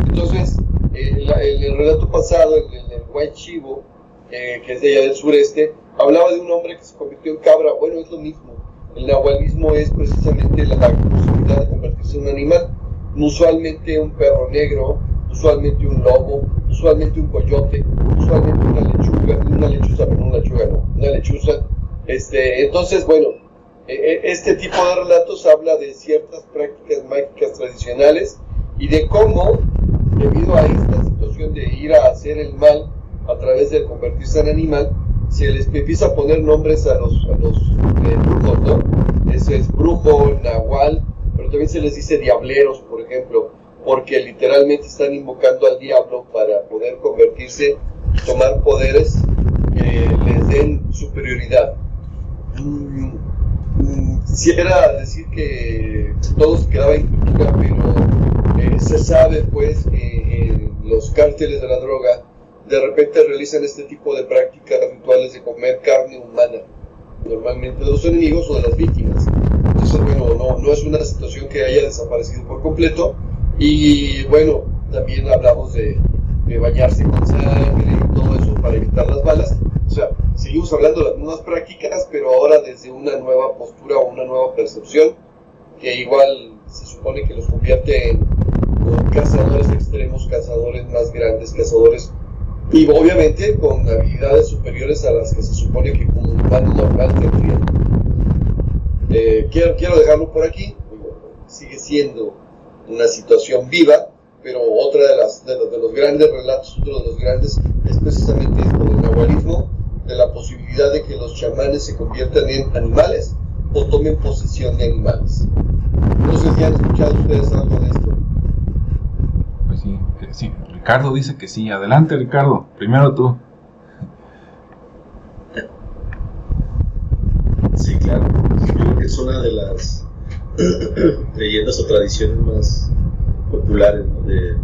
Speaker 2: Entonces, eh, el, el, relato pasado, el, el, el White Chivo, eh, que es de allá del sureste, hablaba de un hombre que se convirtió en cabra. Bueno, es lo mismo. El nahualismo es precisamente la, posibilidad de convertirse en un animal. Usualmente un perro negro, usualmente un lobo, usualmente un coyote, usualmente una lechuga, una lechuza, pero una lechuga, no, una lechuza. Este, entonces, bueno, e, e, este tipo de relatos habla de ciertas prácticas mágicas tradicionales y de cómo, debido a esta situación de ir a hacer el mal, a través de convertirse en animal, se les empieza a poner nombres a los, a los eh, brujos, ¿no? Ese es brujo, nahual, pero también se les dice diableros, por ejemplo, porque literalmente están invocando al diablo para poder convertirse tomar poderes que les den superioridad. Mm, mm, quisiera decir que todo se quedaba en cultura, pero eh, se sabe pues que en los cárteles de la droga de repente realizan este tipo de prácticas rituales de comer carne humana, normalmente de los enemigos o de las víctimas. Entonces, bueno, no, no es una situación que haya desaparecido por completo. Y bueno, también hablamos de, bañarse con sangre y todo eso para evitar las balas. O sea, seguimos hablando de las mismas prácticas, pero ahora desde una nueva postura o una nueva percepción, que igual se supone que los convierte en cazadores extremos, cazadores más grandes, cazadores y obviamente con habilidades superiores a las que se supone que un humano normal tendría. Eh, quiero, quiero dejarlo por aquí, sigue siendo una situación viva, pero otra de, las, de los grandes relatos, uno de los grandes, es precisamente esto del nahualismo, de la posibilidad de que los chamanes se conviertan en animales o tomen posesión de animales. No sé si han escuchado ustedes algo de esto.
Speaker 1: Sí, Ricardo dice que sí. Adelante, Ricardo. Primero tú.
Speaker 3: Sí, claro. Yo creo que es una de las leyendas o tradiciones más populares de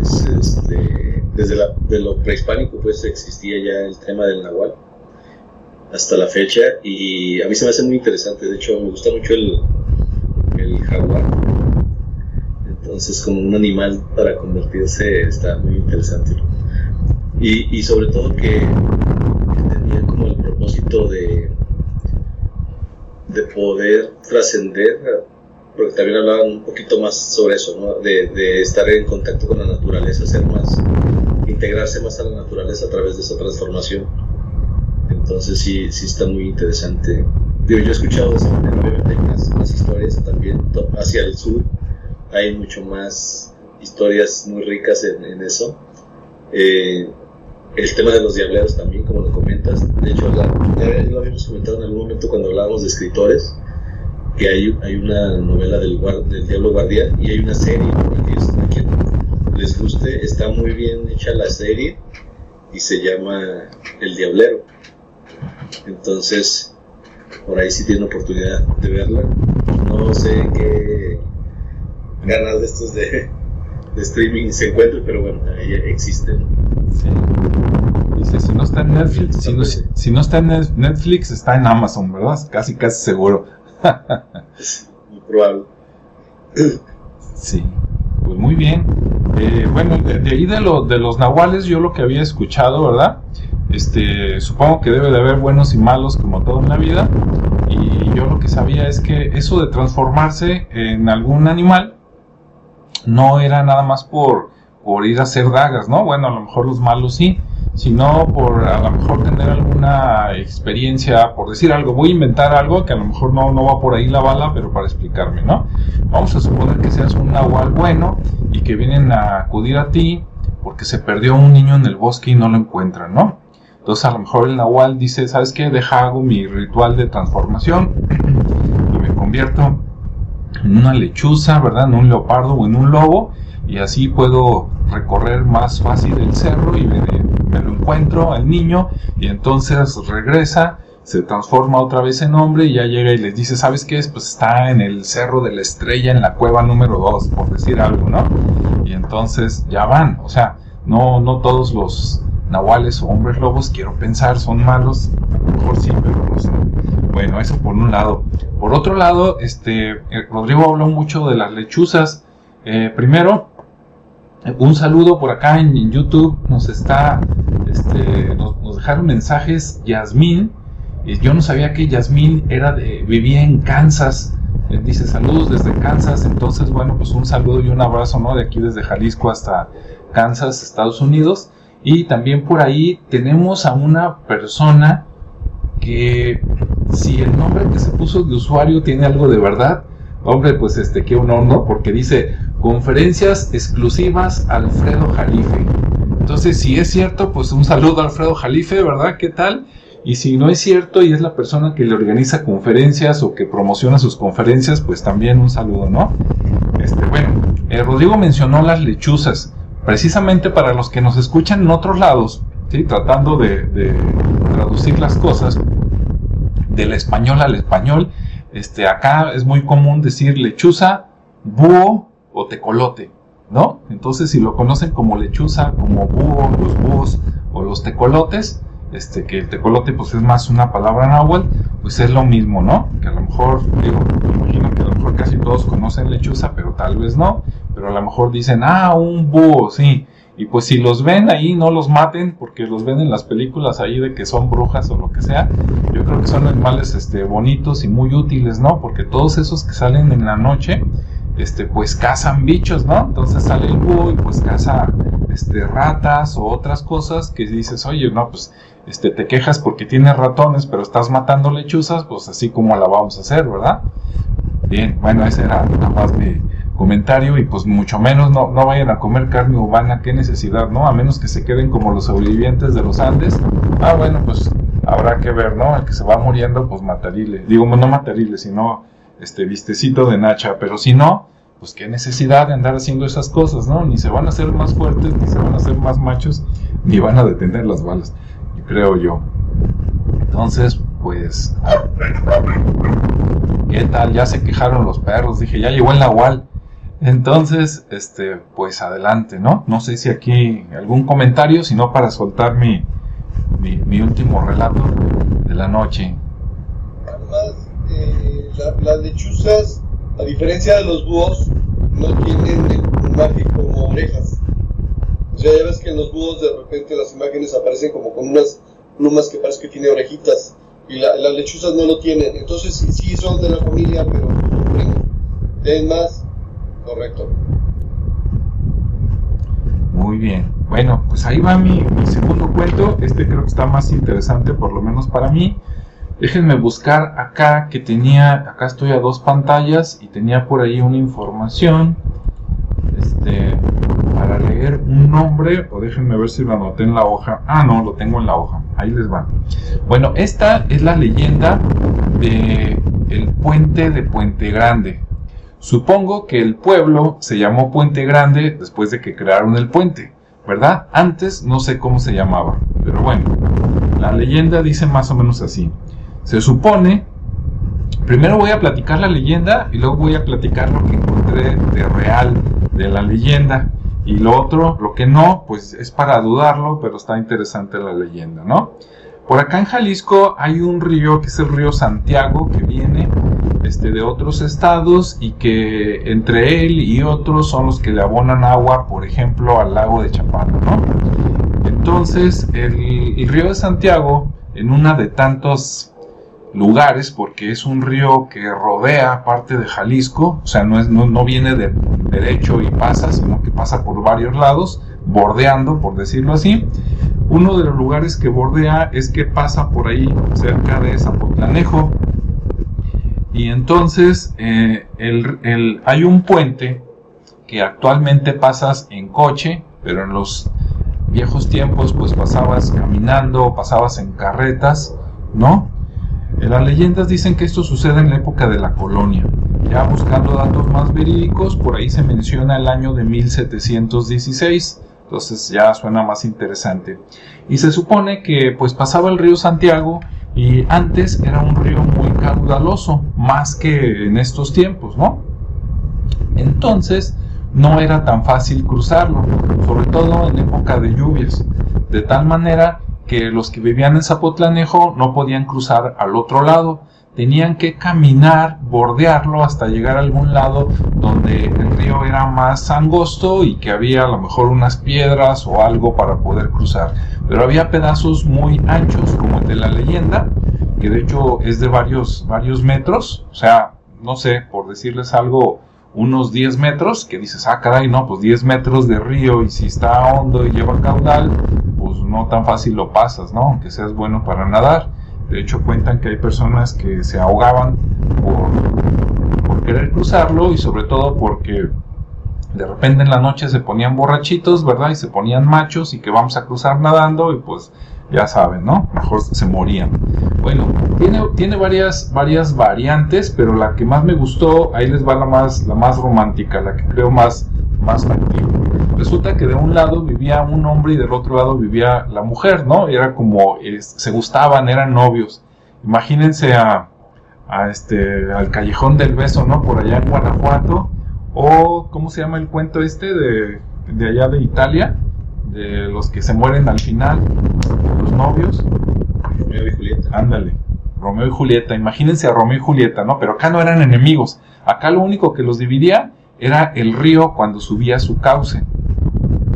Speaker 3: es, este, desde de lo prehispánico pues existía ya el tema del nahual hasta la fecha y a mí se me hace muy interesante de hecho me gusta mucho el, el jaguar entonces, como un animal para convertirse está muy interesante. Y, y sobre todo que, tenía como el propósito de, de poder trascender, porque también hablaban un poquito más sobre eso, ¿no? de, de estar en contacto con la naturaleza, ser más, integrarse más a la naturaleza a través de esa transformación. Entonces sí, sí está muy interesante. yo he escuchado de esa manera, obviamente hay más, más historias también hacia el sur, hay mucho más historias muy ricas en, eso. Eh, el tema de los diableros también, como lo comentas. De hecho, ya lo habíamos comentado en algún momento cuando hablábamos de escritores, que hay, hay una novela del, del Diablo Guardián y hay una serie, a les guste, está muy bien hecha la serie y se llama El Diablero. Entonces, por ahí si tienen oportunidad de verla. No sé qué ganas de estos de, de streaming se encuentren, pero bueno, existen.
Speaker 1: Sí. Sí, si no está en Netflix, si no, si no está en Netflix, está en Amazon, ¿verdad? Casi, casi seguro.
Speaker 3: Muy probable.
Speaker 1: Sí, pues muy bien. Eh, bueno, de, ahí de, lo, de los nahuales, yo lo que había escuchado, ¿verdad? Este, supongo que debe de haber buenos y malos como todo en la vida. Y yo lo que sabía es que eso de transformarse en algún animal no era nada más por, por ir a hacer dagas, ¿no? Bueno, a lo mejor los malos sí, sino por a lo mejor tener alguna experiencia, por decir algo, voy a inventar algo que a lo mejor no, no va por ahí la bala, pero para explicarme, ¿no? Vamos a suponer que seas un nahual bueno y que vienen a acudir a ti porque se perdió un niño en el bosque y no lo encuentran, ¿no? Entonces a lo mejor el nahual dice, ¿sabes qué? Deja hago mi ritual de transformación y me convierto en una lechuza, ¿verdad? En un leopardo o en un lobo y así puedo recorrer más fácil el cerro y me, lo encuentro al niño y entonces regresa, se transforma otra vez en hombre y ya llega y les dice, ¿sabes qué es? Pues está en el cerro de la estrella en la cueva número 2, por decir algo, ¿no? Y entonces ya van, o sea, no, no todos los nahuales o hombres lobos, quiero pensar, son malos, mejor sí, pero no sé. Bueno, eso por un lado. Por otro lado, este, eh, Rodrigo habló mucho de las lechuzas. Eh, primero, un saludo por acá en, YouTube. Nos está, este, nos, dejaron mensajes Yasmín. yo no sabía que Yasmín era vivía en Kansas. dice saludos desde Kansas. Entonces, bueno, pues un saludo y un abrazo, ¿no? De aquí desde Jalisco hasta Kansas, Estados Unidos. Y también por ahí tenemos a una persona que si el nombre que se puso de usuario tiene algo de verdad, hombre, pues este, qué honor, ¿no? Porque dice conferencias exclusivas Alfredo Jalife. Entonces, si es cierto, pues un saludo a Alfredo Jalife, ¿verdad? ¿Qué tal? Y si no es cierto y es la persona que le organiza conferencias o que promociona sus conferencias, pues también un saludo, ¿no? Este, bueno, eh, Rodrigo mencionó las lechuzas, precisamente para los que nos escuchan en otros lados, ¿sí? tratando de, de traducir las cosas del español al español. Este, acá es muy común decir lechuza, búho o tecolote, ¿no? Entonces, si lo conocen como lechuza, como búho, los búhos o los tecolotes, este, que el tecolote pues es más una palabra náhuatl, pues es lo mismo, ¿no? Que a lo mejor, digo, imagino que a lo mejor casi todos conocen lechuza, pero tal vez no, pero a lo mejor dicen, ah, un búho, sí, y pues si los ven ahí, no los maten, porque los ven en las películas ahí de que son brujas o lo que sea. Yo creo que son animales este, bonitos y muy útiles, ¿no? Porque todos esos que salen en la noche, este, pues cazan bichos, ¿no? Entonces sale el búho y pues caza este, ratas o otras cosas que dices, oye, no, pues este, te quejas porque tienes ratones, pero estás matando lechuzas, pues así como la vamos a hacer, ¿verdad? Bien, bueno, ese era nada más comentario y pues mucho menos no, no vayan a comer carne humana, qué necesidad, ¿no? A menos que se queden como los sobrevivientes de los Andes. Ah, bueno, pues habrá que ver, ¿no? El que se va muriendo, pues matarile. Digo, no matarile, sino este vistecito de nacha, pero si no, pues qué necesidad de andar haciendo esas cosas, ¿no? Ni se van a hacer más fuertes, ni se van a hacer más machos, ni van a detener las balas, creo yo. Entonces, pues, ¿qué tal? Ya se quejaron los perros, dije, ya llegó el nahual. Entonces, este, pues adelante, ¿no? No sé si aquí algún comentario, sino para soltar mi, mi, último relato de la noche.
Speaker 2: Además, eh, las lechuzas a diferencia de los búhos, no tienen el plumaje como orejas. O sea, ya ves que en los búhos de repente las imágenes aparecen como con unas plumas que parece que tiene orejitas. Y las lechuzas no lo tienen. Entonces sí, son de la familia, pero tienen más. Correcto.
Speaker 1: Muy bien. Bueno, pues ahí va mi, segundo cuento. Este creo que está más interesante, por lo menos para mí. Déjenme buscar acá que tenía, acá estoy a dos pantallas y tenía por ahí una información este, para leer un nombre o déjenme ver si lo anoté en la hoja. Ah, no, lo tengo en la hoja. Ahí les va. Bueno, esta es la leyenda de el puente de Puente Grande. Supongo que el pueblo se llamó Puente Grande después de que crearon el puente, ¿verdad? Antes no sé cómo se llamaba, pero bueno, la leyenda dice más o menos así. Se supone, primero voy a platicar la leyenda y luego voy a platicar lo que encontré de real de la leyenda. Y lo otro, lo que no, pues es para dudarlo, pero está interesante la leyenda, ¿no? Por acá en Jalisco hay un río que es el río Santiago que viene este, de otros estados y que entre él y otros son los que le abonan agua, por ejemplo, al lago de Chapala, ¿no? Entonces, el, el río de Santiago, en una de tantos lugares, porque es un río que rodea parte de Jalisco, o sea, no, es, no, no viene de derecho y pasa, sino que pasa por varios lados, bordeando, por decirlo así. Uno de los lugares que bordea es que pasa por ahí cerca de Zapotlanejo. Y entonces eh, hay un puente que actualmente pasas en coche, pero en los viejos tiempos pues pasabas caminando, pasabas en carretas, ¿no? Eh, las leyendas dicen que esto sucede en la época de la colonia. Ya buscando datos más verídicos, por ahí se menciona el año de 1716 entonces ya suena más interesante. Y se supone que pues pasaba el río Santiago y antes era un río muy caudaloso, más que en estos tiempos, ¿no? Entonces no era tan fácil cruzarlo, sobre todo en época de lluvias, de tal manera que los que vivían en Zapotlanejo no podían cruzar al otro lado, tenían que caminar, bordearlo hasta llegar a algún lado donde el río era más angosto y que había a lo mejor unas piedras o algo para poder cruzar. Pero había pedazos muy anchos como el de la leyenda, que de hecho es de varios, varios metros, o sea, no sé, por decirles algo, unos 10 metros, que dices, ah, caray, no, pues 10 metros de río y si está hondo y lleva caudal, pues no tan fácil lo pasas, ¿no? Aunque seas bueno para nadar. De hecho, cuentan que hay personas que se ahogaban por, querer cruzarlo y sobre todo porque de repente en la noche se ponían borrachitos, ¿verdad? Y se ponían machos y que vamos a cruzar nadando y pues ya saben, ¿no? Mejor se morían. Bueno, tiene, tiene varias, varias variantes, pero la que más me gustó, ahí les va la más, la más romántica, la que creo más, más Resulta que de un lado vivía un hombre y del otro lado vivía la mujer, ¿no? Era como, se gustaban, eran novios. Imagínense a, a este, al Callejón del Beso, ¿no? Por allá en Guanajuato. O, ¿cómo se llama el cuento este de, de allá de Italia? De los que se mueren al final, los novios.
Speaker 3: Romeo y Julieta.
Speaker 1: Ándale. Romeo y Julieta, imagínense a Romeo y Julieta, ¿no? Pero acá no eran enemigos. Acá lo único que los dividía era el río cuando subía su cauce.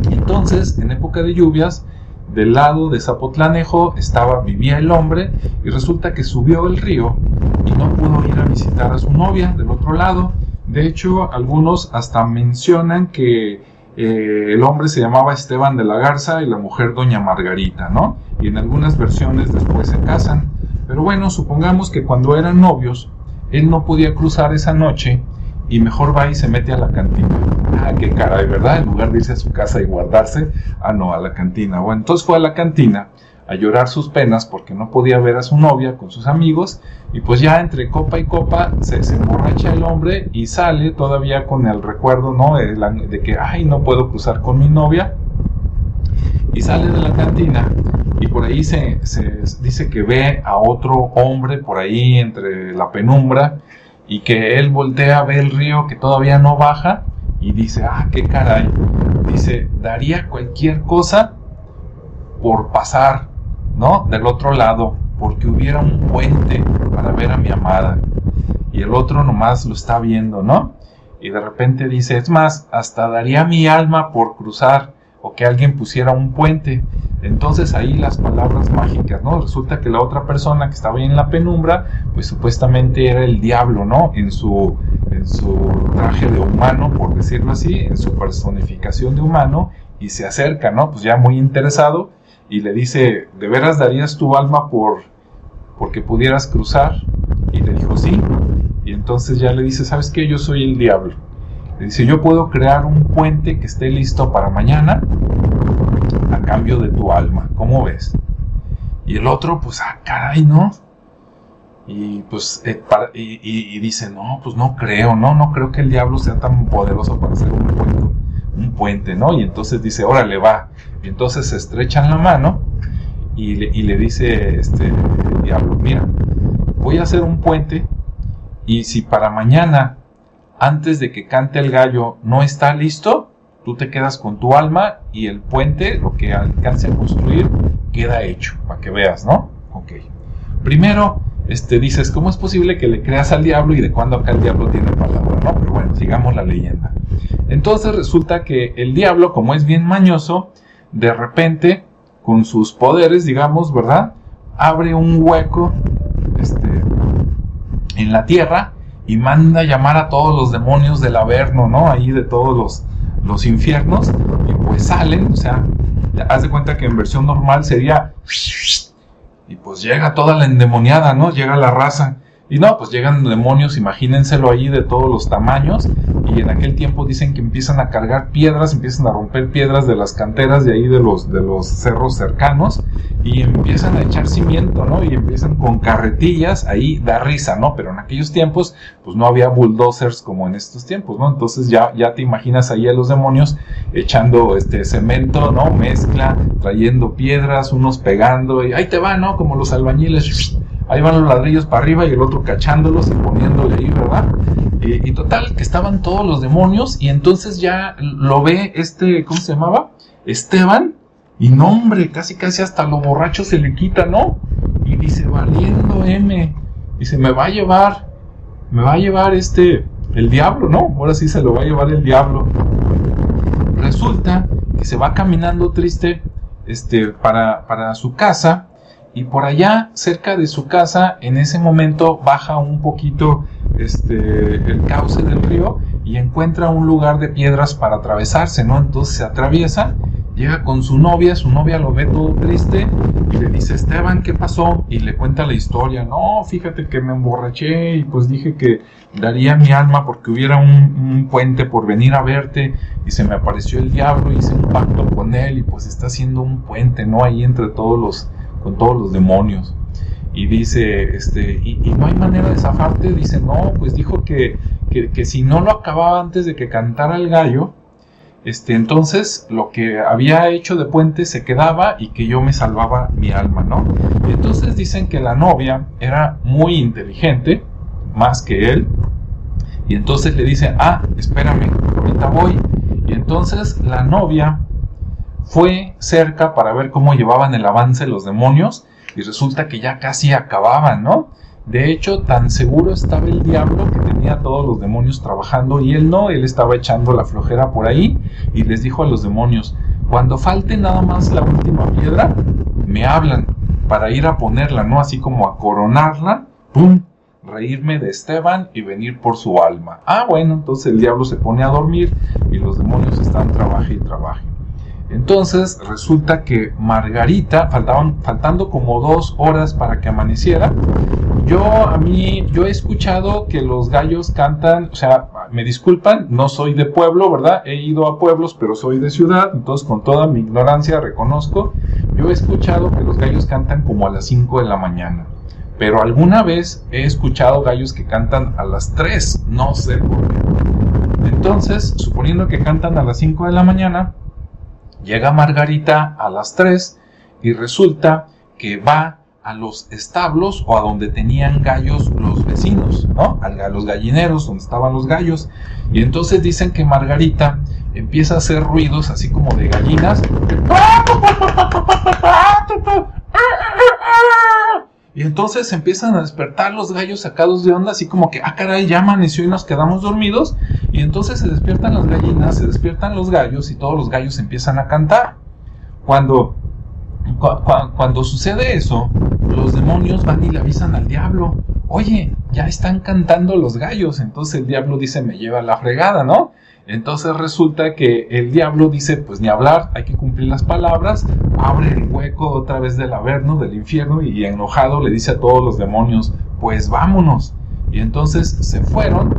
Speaker 1: Entonces, en época de lluvias, del lado de Zapotlanejo estaba, vivía el hombre y resulta que subió el río y no pudo ir a visitar a su novia del otro lado. De hecho, algunos hasta mencionan que eh, el hombre se llamaba Esteban de la Garza y la mujer Doña Margarita, ¿no? Y en algunas versiones después se casan. Pero bueno, supongamos que cuando eran novios, él no podía cruzar esa noche y mejor va y se mete a la cantina. Ah, qué caray, ¿verdad? En lugar de irse a su casa y guardarse, ah, no, a la cantina. Bueno, entonces fue a la cantina a llorar sus penas porque no podía ver a su novia con sus amigos y pues ya entre copa y copa se, emborracha el hombre y sale todavía con el recuerdo, ¿no? De, que, ay, no puedo cruzar con mi novia y sale de la cantina y por ahí se, se dice que ve a otro hombre por ahí entre la penumbra y que él voltea, ve el río que todavía no baja y dice, ah, qué caray. Dice, daría cualquier cosa por pasar, ¿no? Del otro lado, porque hubiera un puente para ver a mi amada. Y el otro nomás lo está viendo, ¿no? Y de repente dice, es más, hasta daría mi alma por cruzar o que alguien pusiera un puente. Entonces ahí las palabras mágicas, ¿no? Resulta que la otra persona que estaba ahí en la penumbra, pues supuestamente era el diablo, ¿no? En su, en su traje de humano, por decirlo así, en su personificación de humano, y se acerca, ¿no? Pues ya muy interesado, y le dice, ¿de veras darías tu alma por porque pudieras cruzar? Y le dijo, sí. Y entonces ya le dice, ¿sabes qué? Yo soy el diablo. Dice, yo puedo crear un puente que esté listo para mañana a cambio de tu alma. ¿Cómo ves? Y el otro, pues, ah, caray, ¿no? Y pues, eh, y, dice, no, pues no creo, no, no creo que el diablo sea tan poderoso para hacer un puente, un puente, ¿no? Y entonces dice, órale, va. Y entonces se estrechan la mano y le, y le dice este el diablo, mira, voy a hacer un puente y si para mañana, antes de que cante el gallo, no está listo, tú te quedas con tu alma y el puente, lo que alcance a construir, queda hecho, para que veas, ¿no? Ok. Primero, este, dices, ¿cómo es posible que le creas al diablo y de cuándo acá el diablo tiene palabra? No, pero bueno, sigamos la leyenda. Entonces resulta que el diablo, como es bien mañoso, de repente, con sus poderes, digamos, ¿verdad? Abre un hueco este, en la tierra y manda llamar a todos los demonios del Averno, ¿no? Ahí de todos los, los infiernos, y pues salen, o sea, haz de cuenta que en versión normal sería y pues llega toda la endemoniada, ¿no? Llega la raza. Y no, pues llegan demonios, imagínenselo ahí de todos los tamaños. Y en aquel tiempo dicen que empiezan a cargar piedras, empiezan a romper piedras de las canteras de ahí de los, de los cerros cercanos. Y empiezan a echar cimiento, ¿no? Y empiezan con carretillas, ahí da risa, ¿no? Pero en aquellos tiempos, pues no había bulldozers como en estos tiempos, ¿no? Entonces ya, ya te imaginas ahí a los demonios echando este cemento, ¿no? Mezcla, trayendo piedras, unos pegando, y ahí te va, ¿no? Como los albañiles ahí van los ladrillos para arriba y el otro cachándolos y poniéndole ahí, ¿verdad? y total, que estaban todos los demonios y entonces ya lo ve este, ¿cómo se llamaba? Esteban. Y no, hombre, casi casi hasta lo borracho se le quita, ¿no? Y dice, valiendo M. Dice, me va a llevar, me va a llevar este, el diablo, ¿no? Ahora sí se lo va a llevar el diablo. Resulta que se va caminando triste este, para, para su casa y por allá, cerca de su casa, en ese momento baja un poquito este, el cauce del río y encuentra un lugar de piedras para atravesarse, ¿no? Entonces se atraviesa, llega con su novia, su novia lo ve todo triste y le dice, Esteban, ¿qué pasó? Y le cuenta la historia, no, fíjate que me emborraché y pues dije que daría mi alma porque hubiera un, un puente por venir a verte y se me apareció el diablo, hice un pacto con él y pues está haciendo un puente, ¿no? Ahí entre todos los con todos los demonios. Y dice, este, y, no hay manera de zafarte, dice, no, pues dijo que, que, si no lo acababa antes de que cantara el gallo, este, entonces lo que había hecho de puente se quedaba y que yo me salvaba mi alma, ¿no? entonces dicen que la novia era muy inteligente, más que él, y entonces le dice, ah, espérame, ahorita voy. Y entonces la novia fue cerca para ver cómo llevaban el avance los demonios y resulta que ya casi acababan, ¿no? De hecho, tan seguro estaba el diablo que tenía a todos los demonios trabajando y él no, él estaba echando la flojera por ahí y les dijo a los demonios, cuando falte nada más la última piedra, me hablan para ir a ponerla, ¿no? Así como a coronarla, ¡pum! reírme de Esteban y venir por su alma. Ah, bueno, entonces el diablo se pone a dormir y los demonios están trabaje y trabaje. Entonces resulta que Margarita, faltaban, faltando como dos horas para que amaneciera, yo a mí, yo he escuchado que los gallos cantan, o sea, me disculpan, no soy de pueblo, ¿verdad? He ido a pueblos, pero soy de ciudad, entonces con toda mi ignorancia reconozco, yo he escuchado que los gallos cantan como a las 5 de la mañana. Pero alguna vez he escuchado gallos que cantan a las 3, no sé por qué. Entonces, suponiendo que cantan a las 5 de la mañana, Llega Margarita a las 3 y resulta que va a los establos o a donde tenían gallos los vecinos, ¿no? A los gallineros donde estaban los gallos. Y entonces dicen que Margarita empieza a hacer ruidos así como de gallinas. Y entonces empiezan a despertar los gallos sacados de onda, así como que, ah, caray, ya amaneció y nos quedamos dormidos. Y entonces se despiertan las gallinas, se despiertan los gallos y todos los gallos empiezan a cantar. Cuando, cuando sucede eso, los demonios van y le avisan al diablo, oye, ya están cantando los gallos. Entonces el diablo dice, me lleva la fregada, ¿no? Entonces resulta que el diablo dice, pues ni hablar, hay que cumplir las palabras, abre el hueco otra vez del averno, del infierno, y enojado le dice a todos los demonios, pues vámonos. Y entonces se fueron,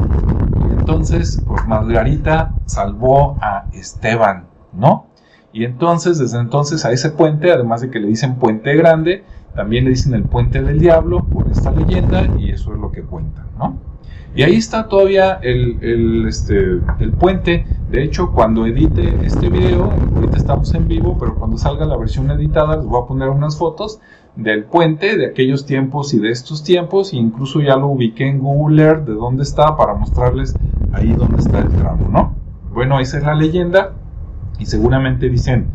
Speaker 1: y entonces pues Margarita salvó a Esteban, ¿no? Y entonces, desde entonces a ese puente, además de que le dicen puente grande, también le dicen el puente del diablo por esta leyenda, y eso es lo que cuentan, ¿no? Y ahí está todavía el, este, el puente. De hecho, cuando edite este video, ahorita estamos en vivo, pero cuando salga la versión editada, les voy a poner unas fotos del puente de aquellos tiempos y de estos tiempos. E incluso ya lo ubiqué en Google Earth de dónde está para mostrarles ahí dónde está el tramo, ¿no? Bueno, esa es la leyenda. Y seguramente dicen,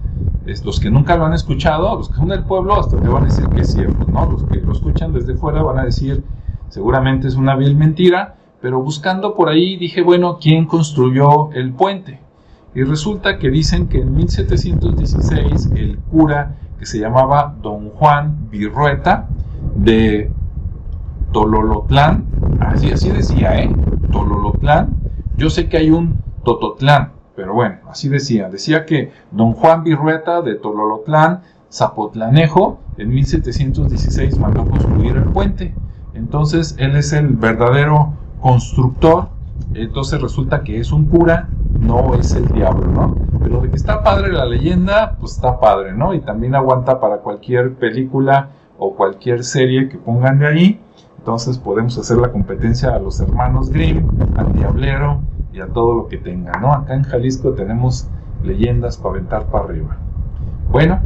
Speaker 1: los que nunca lo han escuchado, los que son del pueblo, hasta te van a decir que es cierto, ¿no? Los que lo escuchan desde fuera van a decir, seguramente es una vil mentira, pero buscando por ahí dije, bueno, ¿quién construyó el puente? Y resulta que dicen que en 1716 el cura que se llamaba Don Juan Virrueta de Tololotlán, así, así decía, ¿eh? Tololotlán, yo sé que hay un Tototlán, pero bueno, así decía. Decía que don Juan Virrueta de Tololotlán, Zapotlanejo, en 1716 mandó construir el puente. Entonces él es el verdadero constructor. Entonces resulta que es un cura, no es el diablo, ¿no? Pero de que está padre la leyenda, pues está padre, ¿no? Y también aguanta para cualquier película o cualquier serie que pongan de ahí. Entonces podemos hacer la competencia a los hermanos Grimm, al Diablero y a todo lo que tenga, ¿no? Acá en Jalisco tenemos leyendas para aventar para arriba. Bueno,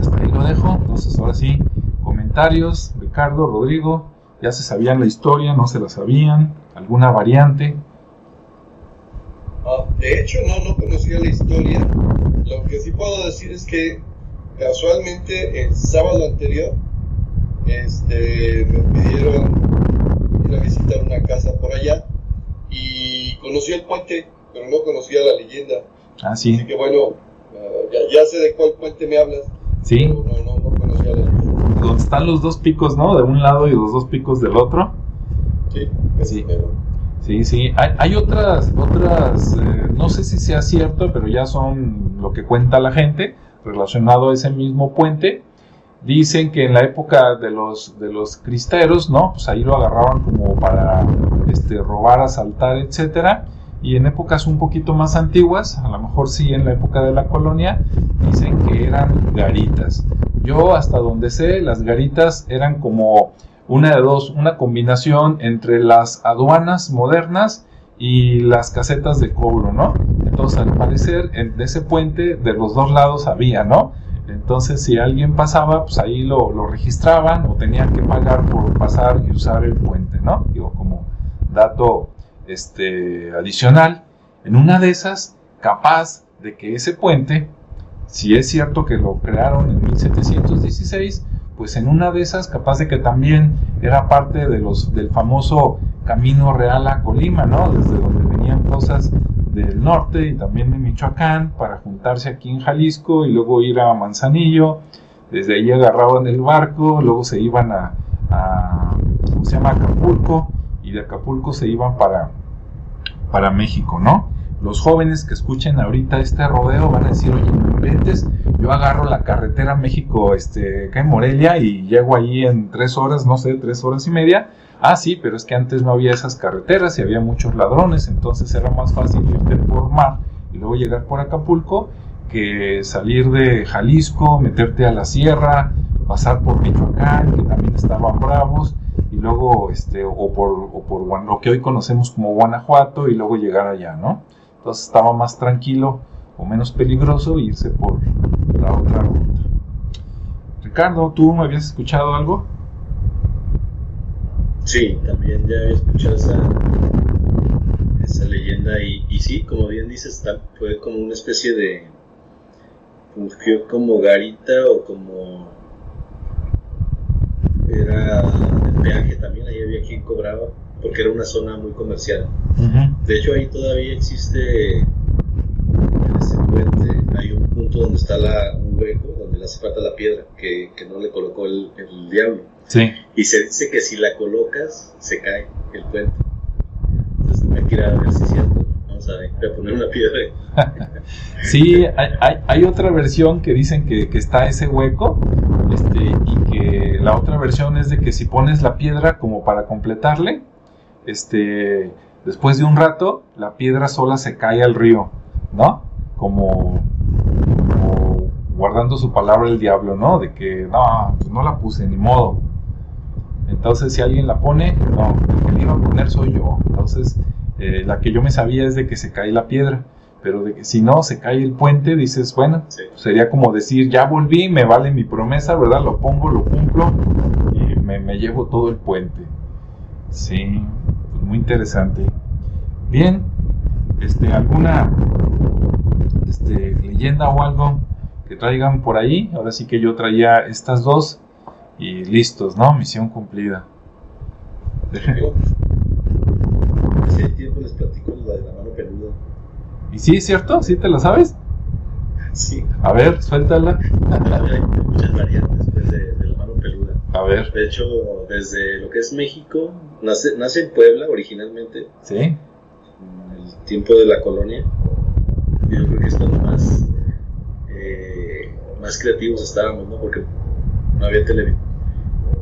Speaker 1: hasta ahí lo dejo. Entonces ahora sí, comentarios, Ricardo, Rodrigo, ya se sabían la historia, no se la sabían, alguna variante.
Speaker 2: Ah, de hecho, no, no conocía la historia. Lo que sí puedo decir es que casualmente el sábado anterior este, me pidieron ir a visitar una casa por allá y conocí el puente, pero no conocía la leyenda.
Speaker 1: Ah, sí.
Speaker 2: Así que bueno, ah, ya, sé de cuál puente me hablas.
Speaker 1: Sí.
Speaker 2: no,
Speaker 1: están los dos picos, ¿no? De un lado y los dos picos del otro.
Speaker 2: Sí,
Speaker 1: sí. Sí, sí. Hay, hay otras, otras, eh, no sé si sea cierto, pero ya son lo que cuenta la gente relacionado a ese mismo puente Dicen que en la época de los, de los cristeros, ¿no? Pues ahí lo agarraban como para este, robar, asaltar, etcétera. Y en épocas un poquito más antiguas, a lo mejor sí en la época de la colonia, dicen que eran garitas. Yo hasta donde sé, las garitas eran como una de dos, una combinación entre las aduanas modernas y las casetas de cobro, ¿no? Entonces, al parecer, en ese puente de los dos lados había, ¿no? Entonces, si alguien pasaba, pues ahí lo, registraban o tenían que pagar por pasar y usar el puente, ¿no? Digo, como dato este, adicional. En una de esas, capaz de que ese puente, si es cierto que lo crearon en 1716, pues en una de esas, capaz de que también era parte de los, del famoso Camino Real a Colima, ¿no? Desde donde venían cosas del norte y también de Michoacán para juntarse aquí en Jalisco y luego ir a Manzanillo. Desde ahí agarraban el barco, luego se iban a, ¿cómo se llama? Acapulco y de Acapulco se iban para, para México, ¿no? Los jóvenes que escuchen ahorita este rodeo van a decir, oye, no yo agarro la carretera México, este, acá en Morelia y llego ahí en tres horas, no sé, tres horas y media, Ah, sí, pero es que antes no había esas carreteras y había muchos ladrones, entonces era más fácil irte por mar y luego llegar por Acapulco que salir de Jalisco, meterte a la sierra, pasar por Michoacán, que también estaban bravos, y luego, este, o por, o por lo que hoy conocemos como Guanajuato, y luego llegar allá, ¿no? Entonces estaba más tranquilo o menos peligroso irse por la otra ruta. Ricardo, ¿tú me habías escuchado algo?
Speaker 3: Sí, también ya había escuchado esa, esa leyenda y, y sí, como bien dices, fue como una especie de... fungió como garita o como... era peaje también, ahí había quien cobraba, porque era una zona muy comercial. De hecho, ahí todavía existe, en ese puente, hay un punto donde está la, un hueco, donde le hace falta la piedra, que, que no le colocó el, el diablo y se dice que si la colocas, se cae el puente. Entonces me que a ver si es cierto. Vamos a poner una piedra.
Speaker 1: sí, hay, hay, otra versión que dicen que, que, está ese hueco. Este, y la otra versión es de que si pones la piedra como para completarle, este, después de un rato, la piedra sola se cae al río, ¿no? Como, guardando su palabra el diablo, ¿no? De que no, pues no la puse, ni modo. Entonces, si alguien la pone, no, el que la iba a poner soy yo. Entonces, eh, la que yo me sabía es de que se cae la piedra. Pero de que si no se cae el puente, dices, bueno, sería como decir, ya volví, me vale mi promesa, ¿verdad? Lo pongo, lo cumplo y me, llevo todo el puente. Sí, pues muy interesante. Bien, este, ¿alguna este, leyenda o algo que traigan por ahí. Ahora sí que yo traía estas dos y listos, ¿no? Misión cumplida.
Speaker 3: Hace tiempo les platico la de la mano peluda.
Speaker 1: ¿Y sí, es cierto? ¿Sí te la sabes?
Speaker 3: Sí.
Speaker 1: A ver, suéltala.
Speaker 3: Hay muchas variantes pues, de, de la mano peluda.
Speaker 1: A ver.
Speaker 3: De hecho, desde lo que es México, nace, nace en Puebla originalmente,
Speaker 1: ¿Sí?
Speaker 3: en el tiempo de la colonia. Yo creo que es cuando más, eh, más creativos estábamos, ¿no? Porque no había televisión.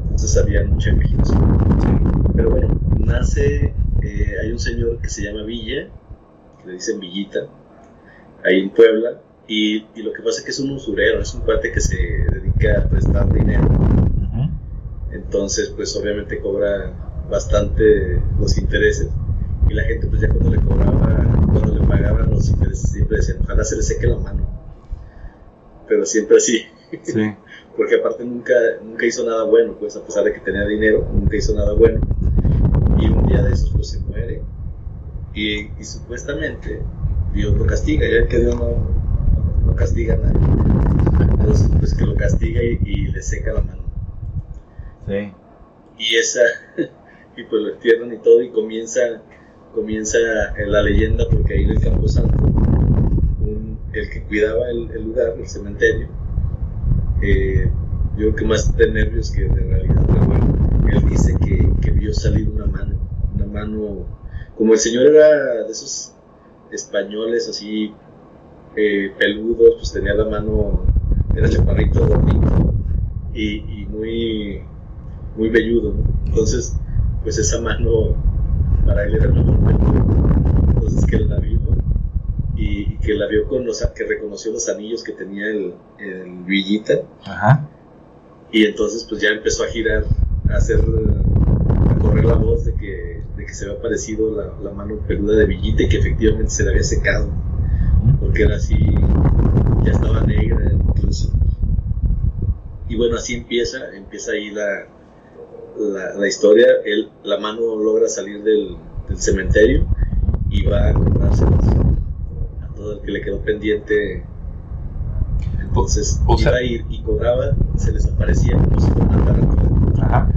Speaker 3: Entonces había mucha imaginación. Pero bueno, nace, eh, hay un señor que se llama Villa, le dicen Villita, ahí en Puebla. Y, y lo que pasa es que es un usurero, es un cuate que se dedica a prestar dinero. Entonces, pues obviamente cobra bastante los intereses. Y la gente, pues ya cuando le cobraba, cuando le pagaban los intereses, siempre decían, ojalá se le seque la mano. Pero siempre así,
Speaker 1: Sí.
Speaker 3: porque aparte nunca, nunca hizo nada bueno, pues a pesar de que tenía dinero, nunca hizo nada bueno. Y un día de esos, pues se muere. Y, y supuestamente Dios lo castiga, ya que Dios no, no castiga a nadie. Entonces, pues que lo castiga y, y le seca la mano.
Speaker 1: Sí.
Speaker 3: y esa y pues lo entierran y todo y comienza comienza la leyenda porque ahí en el Camposanto un- el que cuidaba el, el lugar el cementerio eh, yo creo que más de nervios que de realidad pero bueno él dice que, que vio salir una mano una mano como el señor era de esos españoles así eh, peludos pues tenía la mano era chaparrito gordito y, y muy muy velludo, ¿no? Entonces, pues esa mano para él era el mejor peludo. Entonces que él la vio y, y que la vio con los, que reconoció los anillos que tenía el, el Villita
Speaker 1: Ajá.
Speaker 3: y entonces pues ya empezó a girar, a hacer, a correr la voz que, se había aparecido la, la mano peluda de Villita y que efectivamente se le había secado, porque era así, ya estaba negra incluso. Y bueno, así empieza, empieza ahí la, la, la historia, él, la mano logra salir del, del cementerio y va a cobrárselos a todo el que le quedó pendiente. Entonces
Speaker 1: O- sea-
Speaker 3: iba a ir y cobraba, se les aparecía como si fuera una.
Speaker 1: Ajá.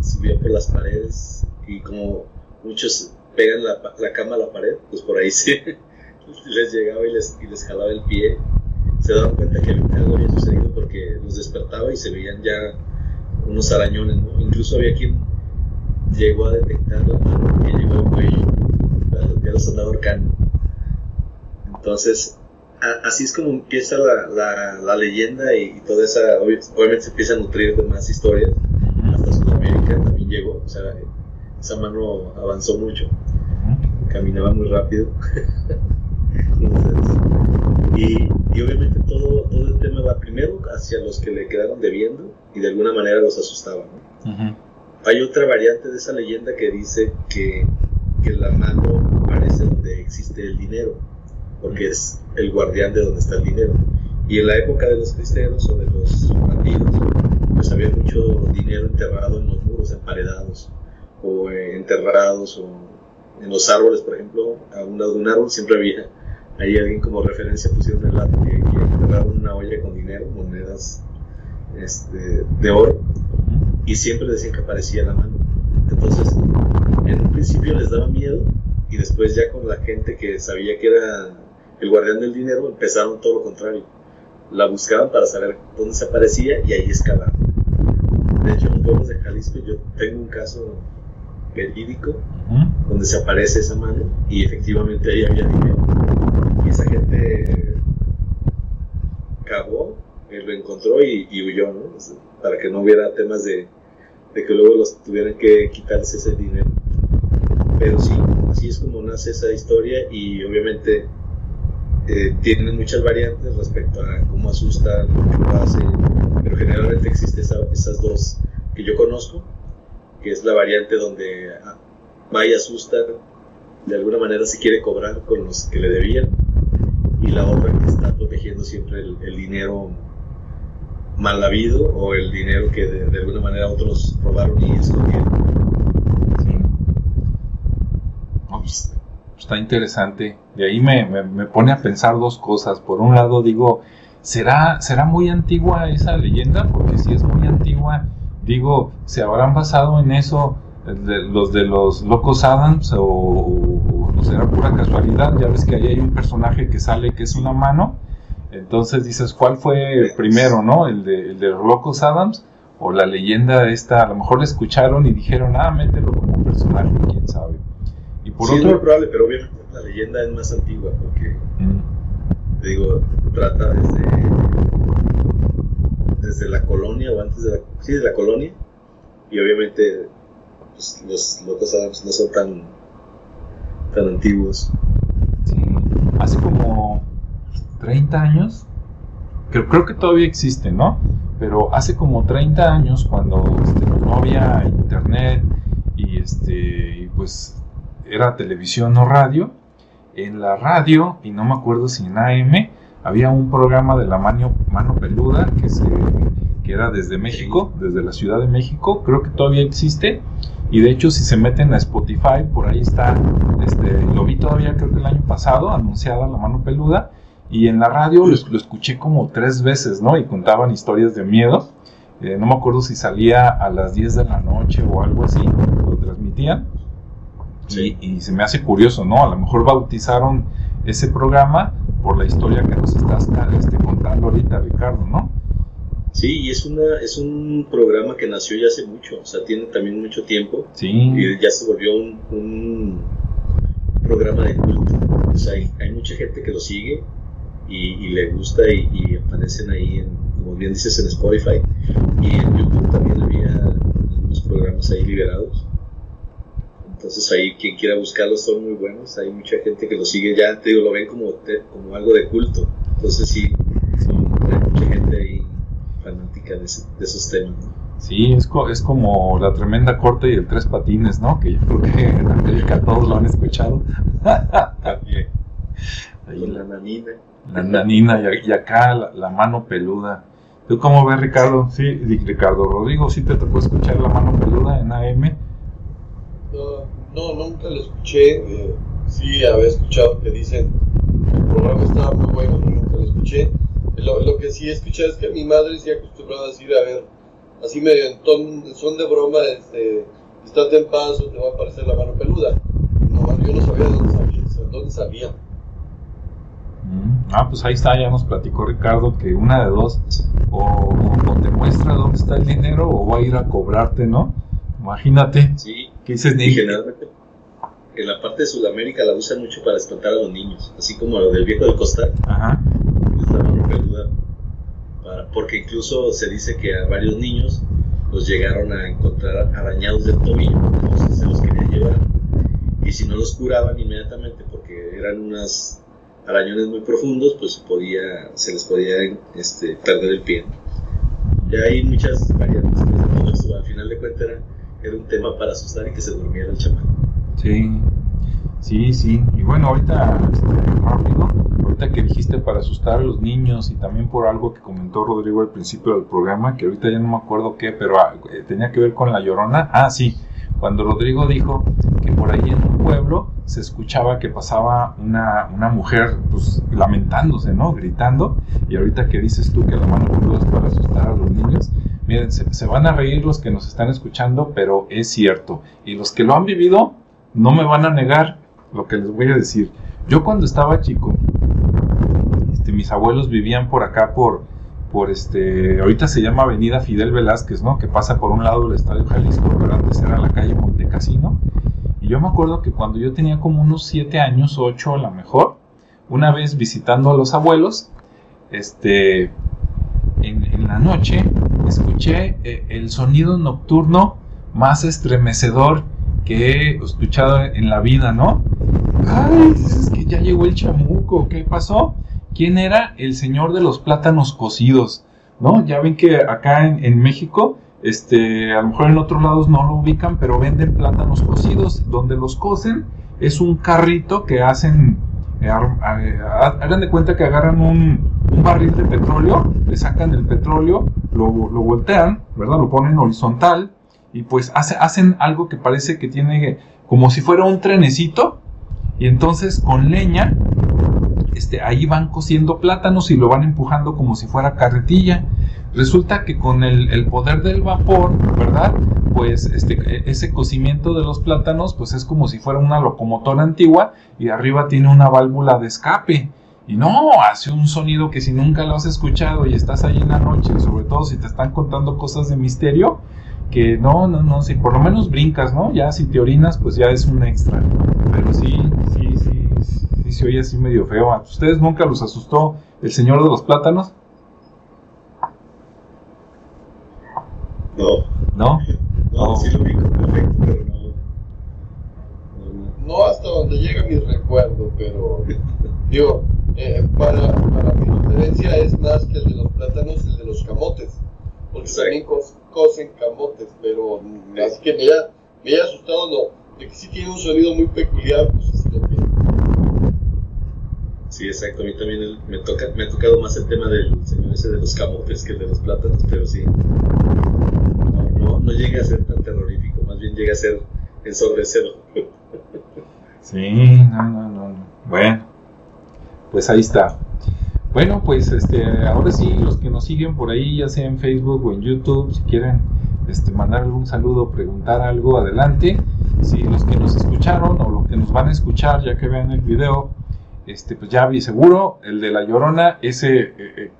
Speaker 3: Subía por las paredes y como muchos pegan la, la cama a la pared, pues por ahí sí les llegaba y les, y les jalaba el pie. Se daban cuenta que algo había sucedido porque los despertaba y se veían ya unos arañones, ¿no? Incluso había quien llegó a detectar la mano que llegó al cuello, ya- los andaba ahorcando. Entonces, a- así es como empieza la, la, la leyenda y, y toda esa, obvi- obviamente se empieza a nutrir de más historias, hasta Sudamérica también llegó, o sea, esa mano avanzó mucho, caminaba muy rápido. Entonces, y, y obviamente todo, todo el tema va primero hacia los que le quedaron debiendo y de alguna manera los asustaba. Hay otra variante de esa leyenda que dice que, que la mano aparece donde existe el dinero, porque es el guardián de donde está el dinero. Y en la época de los cristeros o de los bandidos, pues había mucho dinero enterrado en los muros, emparedados, o enterrados, o en los árboles, por ejemplo, a un lado de un árbol siempre había ahí alguien como referencia pusieron el que, que enterraron una olla con dinero, monedas este, de oro, y siempre decían que aparecía la mano. Entonces, en un principio les daba miedo y después ya con la gente que sabía que era el guardián del dinero empezaron todo lo contrario. La buscaban para saber dónde se aparecía y ahí excavaban. De hecho, en los pueblos de Jalisco yo tengo un caso verídico donde se aparece esa mano y efectivamente ahí había dinero. Y esa gente cavó, eh, lo encontró y, y huyó, ¿no? O sea, Para que no hubiera temas de, de que luego los tuvieran que quitarse ese dinero. Pero sí, así es como nace esa historia y obviamente eh, tiene muchas variantes respecto a cómo asusta, por qué lo hace, pero generalmente existe esa- esas dos que yo conozco, que es la variante donde ah, va y asusta, de alguna manera se quiere cobrar con los que le debían, y la otra que está protegiendo siempre el, dinero mal habido o el dinero que de, alguna manera otros robaron y escondieron.
Speaker 1: Pues, Está interesante. De ahí me, me, pone a pensar dos cosas. Por un lado digo, ¿será, ¿será muy antigua esa leyenda? Porque si es muy antigua, digo, ¿se habrán basado en eso los de los Locos Adams o, no será pura casualidad? Ya ves que ahí hay un personaje que sale que es una mano. Entonces dices, ¿cuál fue el primero, no? ¿El de, el de los Locos Adams? O la leyenda esta, a lo mejor la escucharon y dijeron, ah, mételo como un personaje, quién sabe.
Speaker 3: Y por sí, es muy probable, pero obviamente la leyenda es más antigua porque, mm. digo, trata desde, desde la colonia o antes de la, sí, la colonia y obviamente pues, los locos no son tan, tan antiguos.
Speaker 1: Hace como 30 años, creo, creo que todavía existe, ¿no? Pero hace como 30 años cuando este, no había internet y este pues era televisión o radio. En la radio, y no me acuerdo si en AM, había un programa de la mano, mano peluda que, se, que era desde México, desde la Ciudad de México, creo que todavía existe. Y de hecho, si se meten a Spotify, por ahí está, este, lo vi todavía creo que el año pasado, anunciada la mano peluda. Y en la radio lo, escuché como tres veces, ¿no? Y contaban historias de miedo. Eh, no me acuerdo si salía a las 10 de la noche o algo así, lo transmitían. Y, se me hace curioso, ¿no? A lo mejor bautizaron ese programa por la historia que nos estás este, contando ahorita, Ricardo, ¿no?
Speaker 3: Sí, y es, una, es un programa que nació ya hace mucho, o sea, tiene también mucho tiempo.
Speaker 1: Sí.
Speaker 3: Y ya se volvió un, programa de culto. O sea, hay, mucha gente que lo sigue y, le gusta y, aparecen ahí, en, como bien dices, en Spotify. Y en YouTube también había algunos programas ahí liberados. Entonces ahí quien quiera buscarlos son muy buenos. Hay mucha gente que lo sigue ya, te digo, lo ven como, como algo de culto. Entonces sí, hay mucha gente ahí fanática de, esos temas.
Speaker 1: Sí, es, es como la tremenda corte y el tres patines, ¿no? Que yo creo que en América todos lo han escuchado.
Speaker 3: También. Ahí la nanina.
Speaker 1: La nanina y, acá la, mano peluda. ¿Tú cómo ves, Ricardo? Sí, Ricardo Rodrigo, ¿sí te tocó escuchar la mano peluda en AM?
Speaker 2: No, nunca lo escuché. Eh, sí, había escuchado que dicen que el programa estaba muy bueno, pero nunca lo escuché. Lo, que sí he escuchado es que mi madre sí acostumbraba a decir, a ver, así medio en son de broma, este, estate en paz o te va a aparecer la mano peluda. No, yo no sabía dónde sabía. Dónde sabía.
Speaker 1: Mm, ah, pues ahí está, ya nos platicó Ricardo que una de dos, o, o, te muestra dónde está el dinero o va a ir a cobrarte, ¿no? Imagínate.
Speaker 3: Sí. ¿Qué? Generalmente en la parte de Sudamérica la usan mucho para espantar a los niños, así como lo del viejo del costal. Ajá. Es la. Para, porque incluso se dice que a varios niños los llegaron a encontrar arañados del tobillo, entonces se los querían llevar. Y si no los curaban inmediatamente porque eran unos arañones muy profundos, pues podía, se les podía este, perder el pie. Ya hay muchas variantes, al final de cuentas era era un tema para asustar y que se durmiera el chamán.
Speaker 1: Sí, sí, sí. Y bueno, ahorita, este, rápido, ahorita que dijiste para asustar a los niños y también por algo que comentó Rodrigo al principio del programa, que ahorita ya no me acuerdo qué, pero ah, eh, tenía que ver con la llorona. Ah, sí, cuando Rodrigo dijo que por ahí en un pueblo se escuchaba que pasaba una, una mujer pues lamentándose, ¿no? Gritando. Y ahorita que dices tú que la mano es para asustar a los niños, Miren, se, van a reír los que nos están escuchando, pero es cierto. Y los que lo han vivido no me van a negar lo que les voy a decir. Yo cuando estaba chico, este, mis abuelos vivían por acá, por, por este, ahorita se llama Avenida Fidel Velázquez, ¿no? Que pasa por un lado del Estadio Jalisco, pero antes era la calle Montecasino. Y yo me acuerdo que cuando yo tenía como unos 7 años, 8 a lo mejor, una vez visitando a los abuelos, este, en, la noche escuché eh, el sonido nocturno más estremecedor que he escuchado en la vida, ¿no? Ay, es que ya llegó el chamuco, ¿qué pasó? ¿Quién era el señor de los plátanos cocidos? ¿No? Ya ven que acá en, México, este, a lo mejor en otros lados no lo ubican, pero venden plátanos cocidos, donde los cocen es un carrito que hacen, hagan de cuenta que agarran un, barril de petróleo, le sacan el petróleo, lo, voltean, ¿verdad? Lo ponen horizontal y pues hace, hacen algo que parece que tiene como si fuera un trenecito Y entonces con leña, este, ahí van cociendo plátanos y lo van empujando como si fuera carretilla. Resulta que con el, poder del vapor, ¿verdad? Pues este, ese cocimiento de los plátanos, pues es como si fuera una locomotora antigua y arriba tiene una válvula de escape. Y no, hace un sonido que si nunca lo has escuchado y estás ahí en la noche, sobre todo si te están contando cosas de misterio, que no, no, no, si por lo menos brincas, ¿no? Ya si te orinas, pues ya es un extra. Pero sí, sí, sí, sí, se oye así medio feo. ¿A ustedes nunca los asustó el señor de los plátanos?
Speaker 3: No.
Speaker 1: ¿No?
Speaker 3: No, sí lo vi perfecto, pero no.
Speaker 2: No hasta donde llega mi recuerdo, pero digo, eh, para, para mi referencia es más que el de los plátanos, el de los camotes. Porque también cocen camotes, pero así que me haya, me haya asustado, no. De que sí tiene un sonido muy peculiar, pues así lo.
Speaker 3: Sí, exacto. A mí también me, toca, me ha tocado más el tema del señor ese de los camotes que el de los plátanos, pero sí. No, no, no llega a ser tan terrorífico, más bien llega a ser ensordecedor.
Speaker 1: Sí, no, no, no. Bueno, pues ahí está. Bueno, pues este, ahora sí, los que nos siguen por ahí, ya sea en Facebook o en YouTube, si quieren este, mandar algún saludo, preguntar algo, adelante. Si los que nos escucharon o los que nos van a escuchar, ya que vean el video, este, pues ya vi seguro, el de La Llorona, ese eh, eh,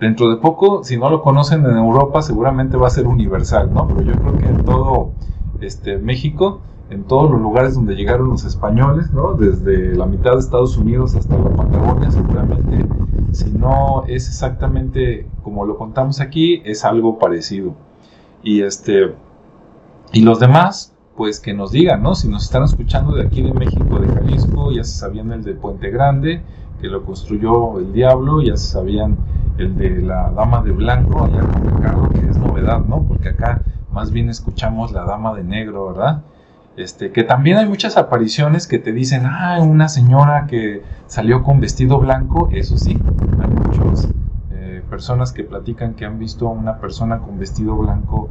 Speaker 1: dentro de poco, si no lo conocen en Europa, seguramente va a ser universal, ¿no? Pero yo creo que en todo este, México, en todos los lugares donde llegaron los españoles, ¿no? Desde la mitad de Estados Unidos hasta la Patagonia, seguramente si no es exactamente como lo contamos aquí, es algo parecido. Y este y los demás, pues que nos digan, ¿no? Si nos están escuchando de aquí de México, de Jalisco, ya se sabían el de Puente Grande, que lo construyó el diablo, ya se sabían el de la Dama de Blanco, allá con Ricardo, que es novedad, ¿no? Porque acá más bien escuchamos la Dama de Negro, ¿verdad? Este, que también hay muchas apariciones que te dicen, ah, una señora que salió con vestido blanco, eso sí, hay muchas eh, personas que platican que han visto a una persona con vestido blanco,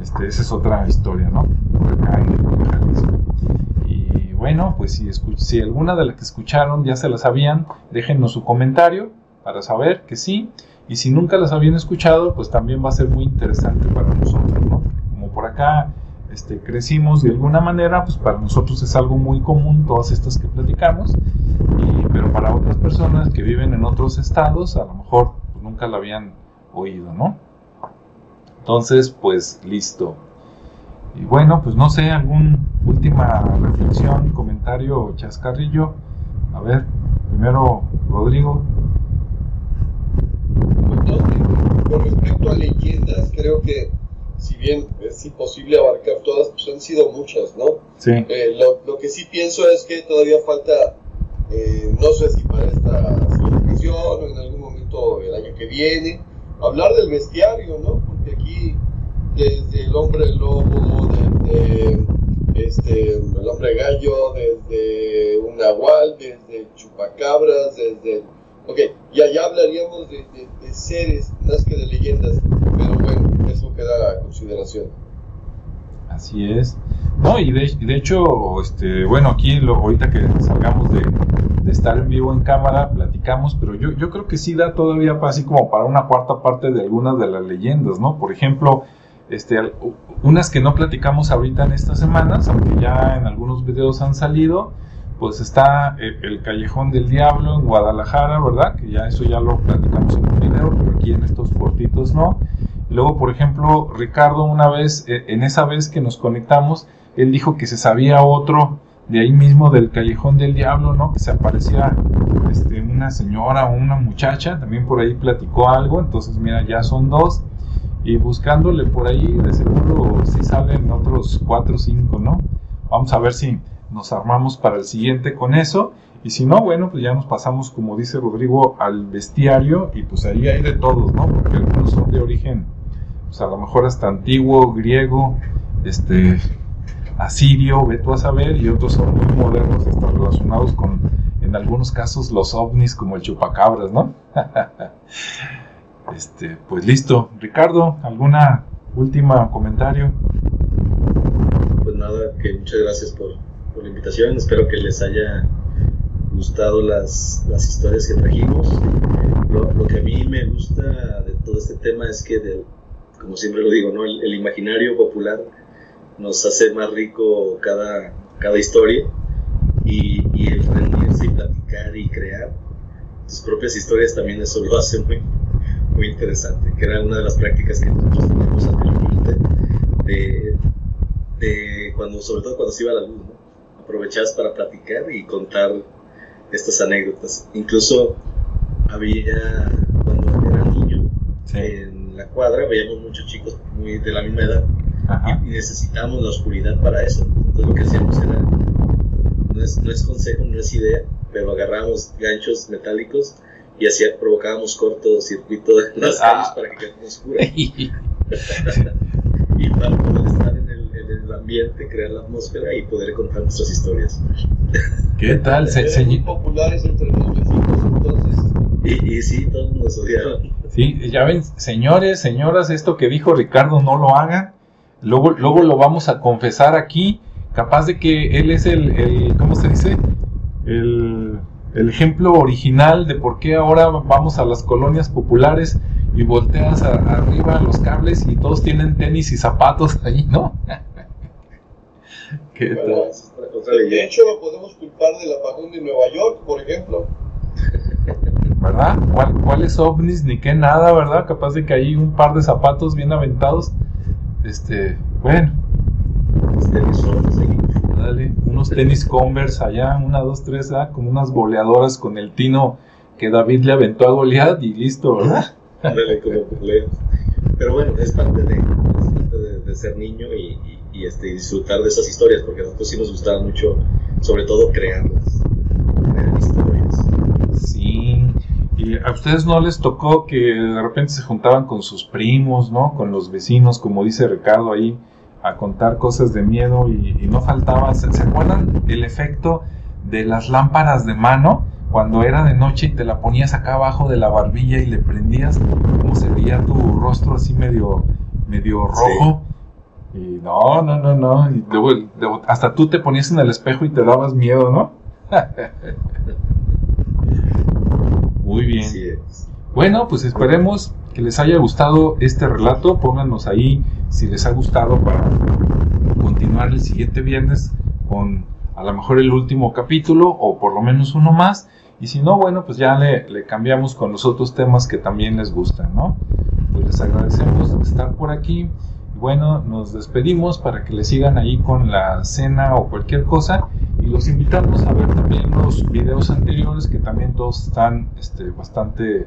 Speaker 1: este, esa es otra historia, ¿no? Acá en Y bueno, pues si, si alguna de las que escucharon ya se la sabían, déjenos su comentario para saber que sí, y si nunca las habían escuchado, pues también va a ser muy interesante para nosotros, ¿no? Como por acá este, crecimos de alguna manera, pues para nosotros es algo muy común todas estas que platicamos, pero para otras personas que viven en otros estados, a lo mejor pues, nunca la habían oído, ¿no? Entonces, pues listo. Y bueno, pues no sé, alguna última reflexión, comentario, chascarrillo. A ver, primero Rodrigo.
Speaker 2: Con respecto a leyendas, creo que si bien es imposible abarcar todas, pues han sido muchas, ¿no?
Speaker 1: Sí.
Speaker 2: Eh, lo, que sí pienso es que todavía falta, eh, no sé si para esta celebración o en algún momento el año que viene, hablar del bestiario, ¿no? Porque aquí, desde el hombre lobo, desde este, el hombre gallo, desde un nahual, desde chupacabras, desde... Ok, ya, ya hablaríamos de, de seres más que de leyendas, pero bueno eso queda a consideración.
Speaker 1: Así es. No, y de, hecho, este, bueno, aquí lo, ahorita que salgamos de, estar en vivo en cámara, platicamos, pero yo, yo creo que sí da todavía así como para una cuarta parte de algunas de las leyendas, ¿no? Por ejemplo, este, unas que no platicamos ahorita en estas semanas, aunque ya en algunos videos han salido, pues está el, el, Callejón del Diablo en Guadalajara, ¿verdad? Que ya eso ya lo platicamos en un video, pero aquí en estos cortitos no. Luego, por ejemplo, Ricardo una vez, eh, en esa vez que nos conectamos, él dijo que se sabía otro de ahí mismo del Callejón del Diablo, ¿no? Que se aparecía este, una señora o una muchacha, también por ahí platicó algo, entonces mira, ya son dos. Y buscándole por ahí, de seguro si salen otros cuatro o cinco, ¿no? Vamos a ver si nos armamos para el siguiente con eso. Y si no, bueno, pues ya nos pasamos, como dice Rodrigo, al bestiario y pues ahí hay de todos, ¿no? Porque algunos son de origen pues a lo mejor hasta antiguo, griego, este, asirio, ve a saber, y otros son muy modernos, están relacionados con, en algunos casos, los ovnis como el chupacabras, ¿no? este, pues listo. Ricardo, ¿alguna última comentario?
Speaker 3: Pues nada, que muchas gracias por, por la invitación, espero que les haya gustado las, las historias que trajimos. Lo, que a mí me gusta de todo este tema es que, como siempre lo digo, ¿no? el, imaginario popular nos hace más rico cada, cada historia y, y el reunirse y platicar y crear tus propias historias también eso lo hace muy, muy interesante, que era una de las prácticas que nosotros teníamos anteriormente, de, de cuando, sobre todo cuando se iba la luz, ¿no? aprovechabas para platicar y contar estas anécdotas. Incluso había, cuando era niño, en la cuadra veíamos muchos chicos muy de la misma edad y, y necesitábamos la oscuridad para eso. Entonces lo que hacíamos era, no es, no es consejo, no es idea, pero agarramos ganchos metálicos y así provocábamos cortocircuito en las calles para que quedara oscura. y para poder estar en el, en el, ambiente, crear la atmósfera y poder contar nuestras historias.
Speaker 1: ¿Qué tal? Se,
Speaker 2: se... Muy populares entre los vecinos entonces.
Speaker 3: Y, y sí, todos nos odiaron.
Speaker 1: Sí, ya ven, señores, señoras, esto que dijo Ricardo no lo hagan. Luego, luego lo vamos a confesar aquí. Capaz de que él es el, el ¿cómo se dice? El, el, ejemplo original de por qué ahora vamos a las colonias populares y volteas a, arriba los cables y todos tienen tenis y zapatos ahí, ¿no?
Speaker 2: ¿Qué bueno, tal? De hecho, lo podemos culpar del apagón de Nueva York, por ejemplo.
Speaker 1: ¿Verdad? ¿Cuál, ¿Cuáles ovnis ni qué nada, verdad? Capaz de que hay un par de zapatos bien aventados. Este, bueno. Dale, unos tenis Converse allá, una, dos, tres, ¿ah? como unas boleadoras con el tino que David le aventó a Goliath y listo, ¿verdad?
Speaker 3: Dale, como Pero bueno, es parte de, es parte de, ser niño y, y, este, disfrutar de esas historias, porque a nosotros sí nos gustaba mucho, sobre todo crearlas,
Speaker 1: y a ustedes no les tocó que de repente se juntaban con sus primos, ¿no? Con los vecinos, como dice Ricardo ahí a contar cosas de miedo y, y no faltaba, ¿se, ¿se, acuerdan el efecto de las lámparas de mano? Cuando era de noche y te la ponías acá abajo de la barbilla y le prendías, como se veía tu rostro así medio, medio rojo. Sí. Y no, no, no, no. Y luego, luego, hasta tú te ponías en el espejo y te dabas miedo, ¿no? Muy bien.
Speaker 3: Sí es.
Speaker 1: Bueno, pues esperemos que les haya gustado este relato. Pónganos ahí si les ha gustado para continuar el siguiente viernes con a lo mejor el último capítulo o por lo menos uno más. Y si no, bueno, pues ya le, le cambiamos con los otros temas que también les gustan, ¿no? Pues les agradecemos estar por aquí bueno, nos despedimos para que le sigan ahí con la cena o cualquier cosa y los invitamos a ver también los videos anteriores que también todos están este, bastante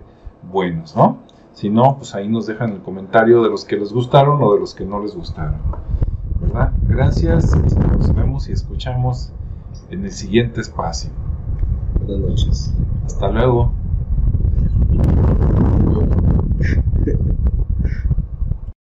Speaker 1: buenos, ¿no? Si no, pues ahí nos dejan el comentario de los que les gustaron o de los que no les gustaron, ¿verdad? Gracias, nos vemos y escuchamos en el siguiente espacio.
Speaker 3: Buenas noches.
Speaker 1: Hasta luego.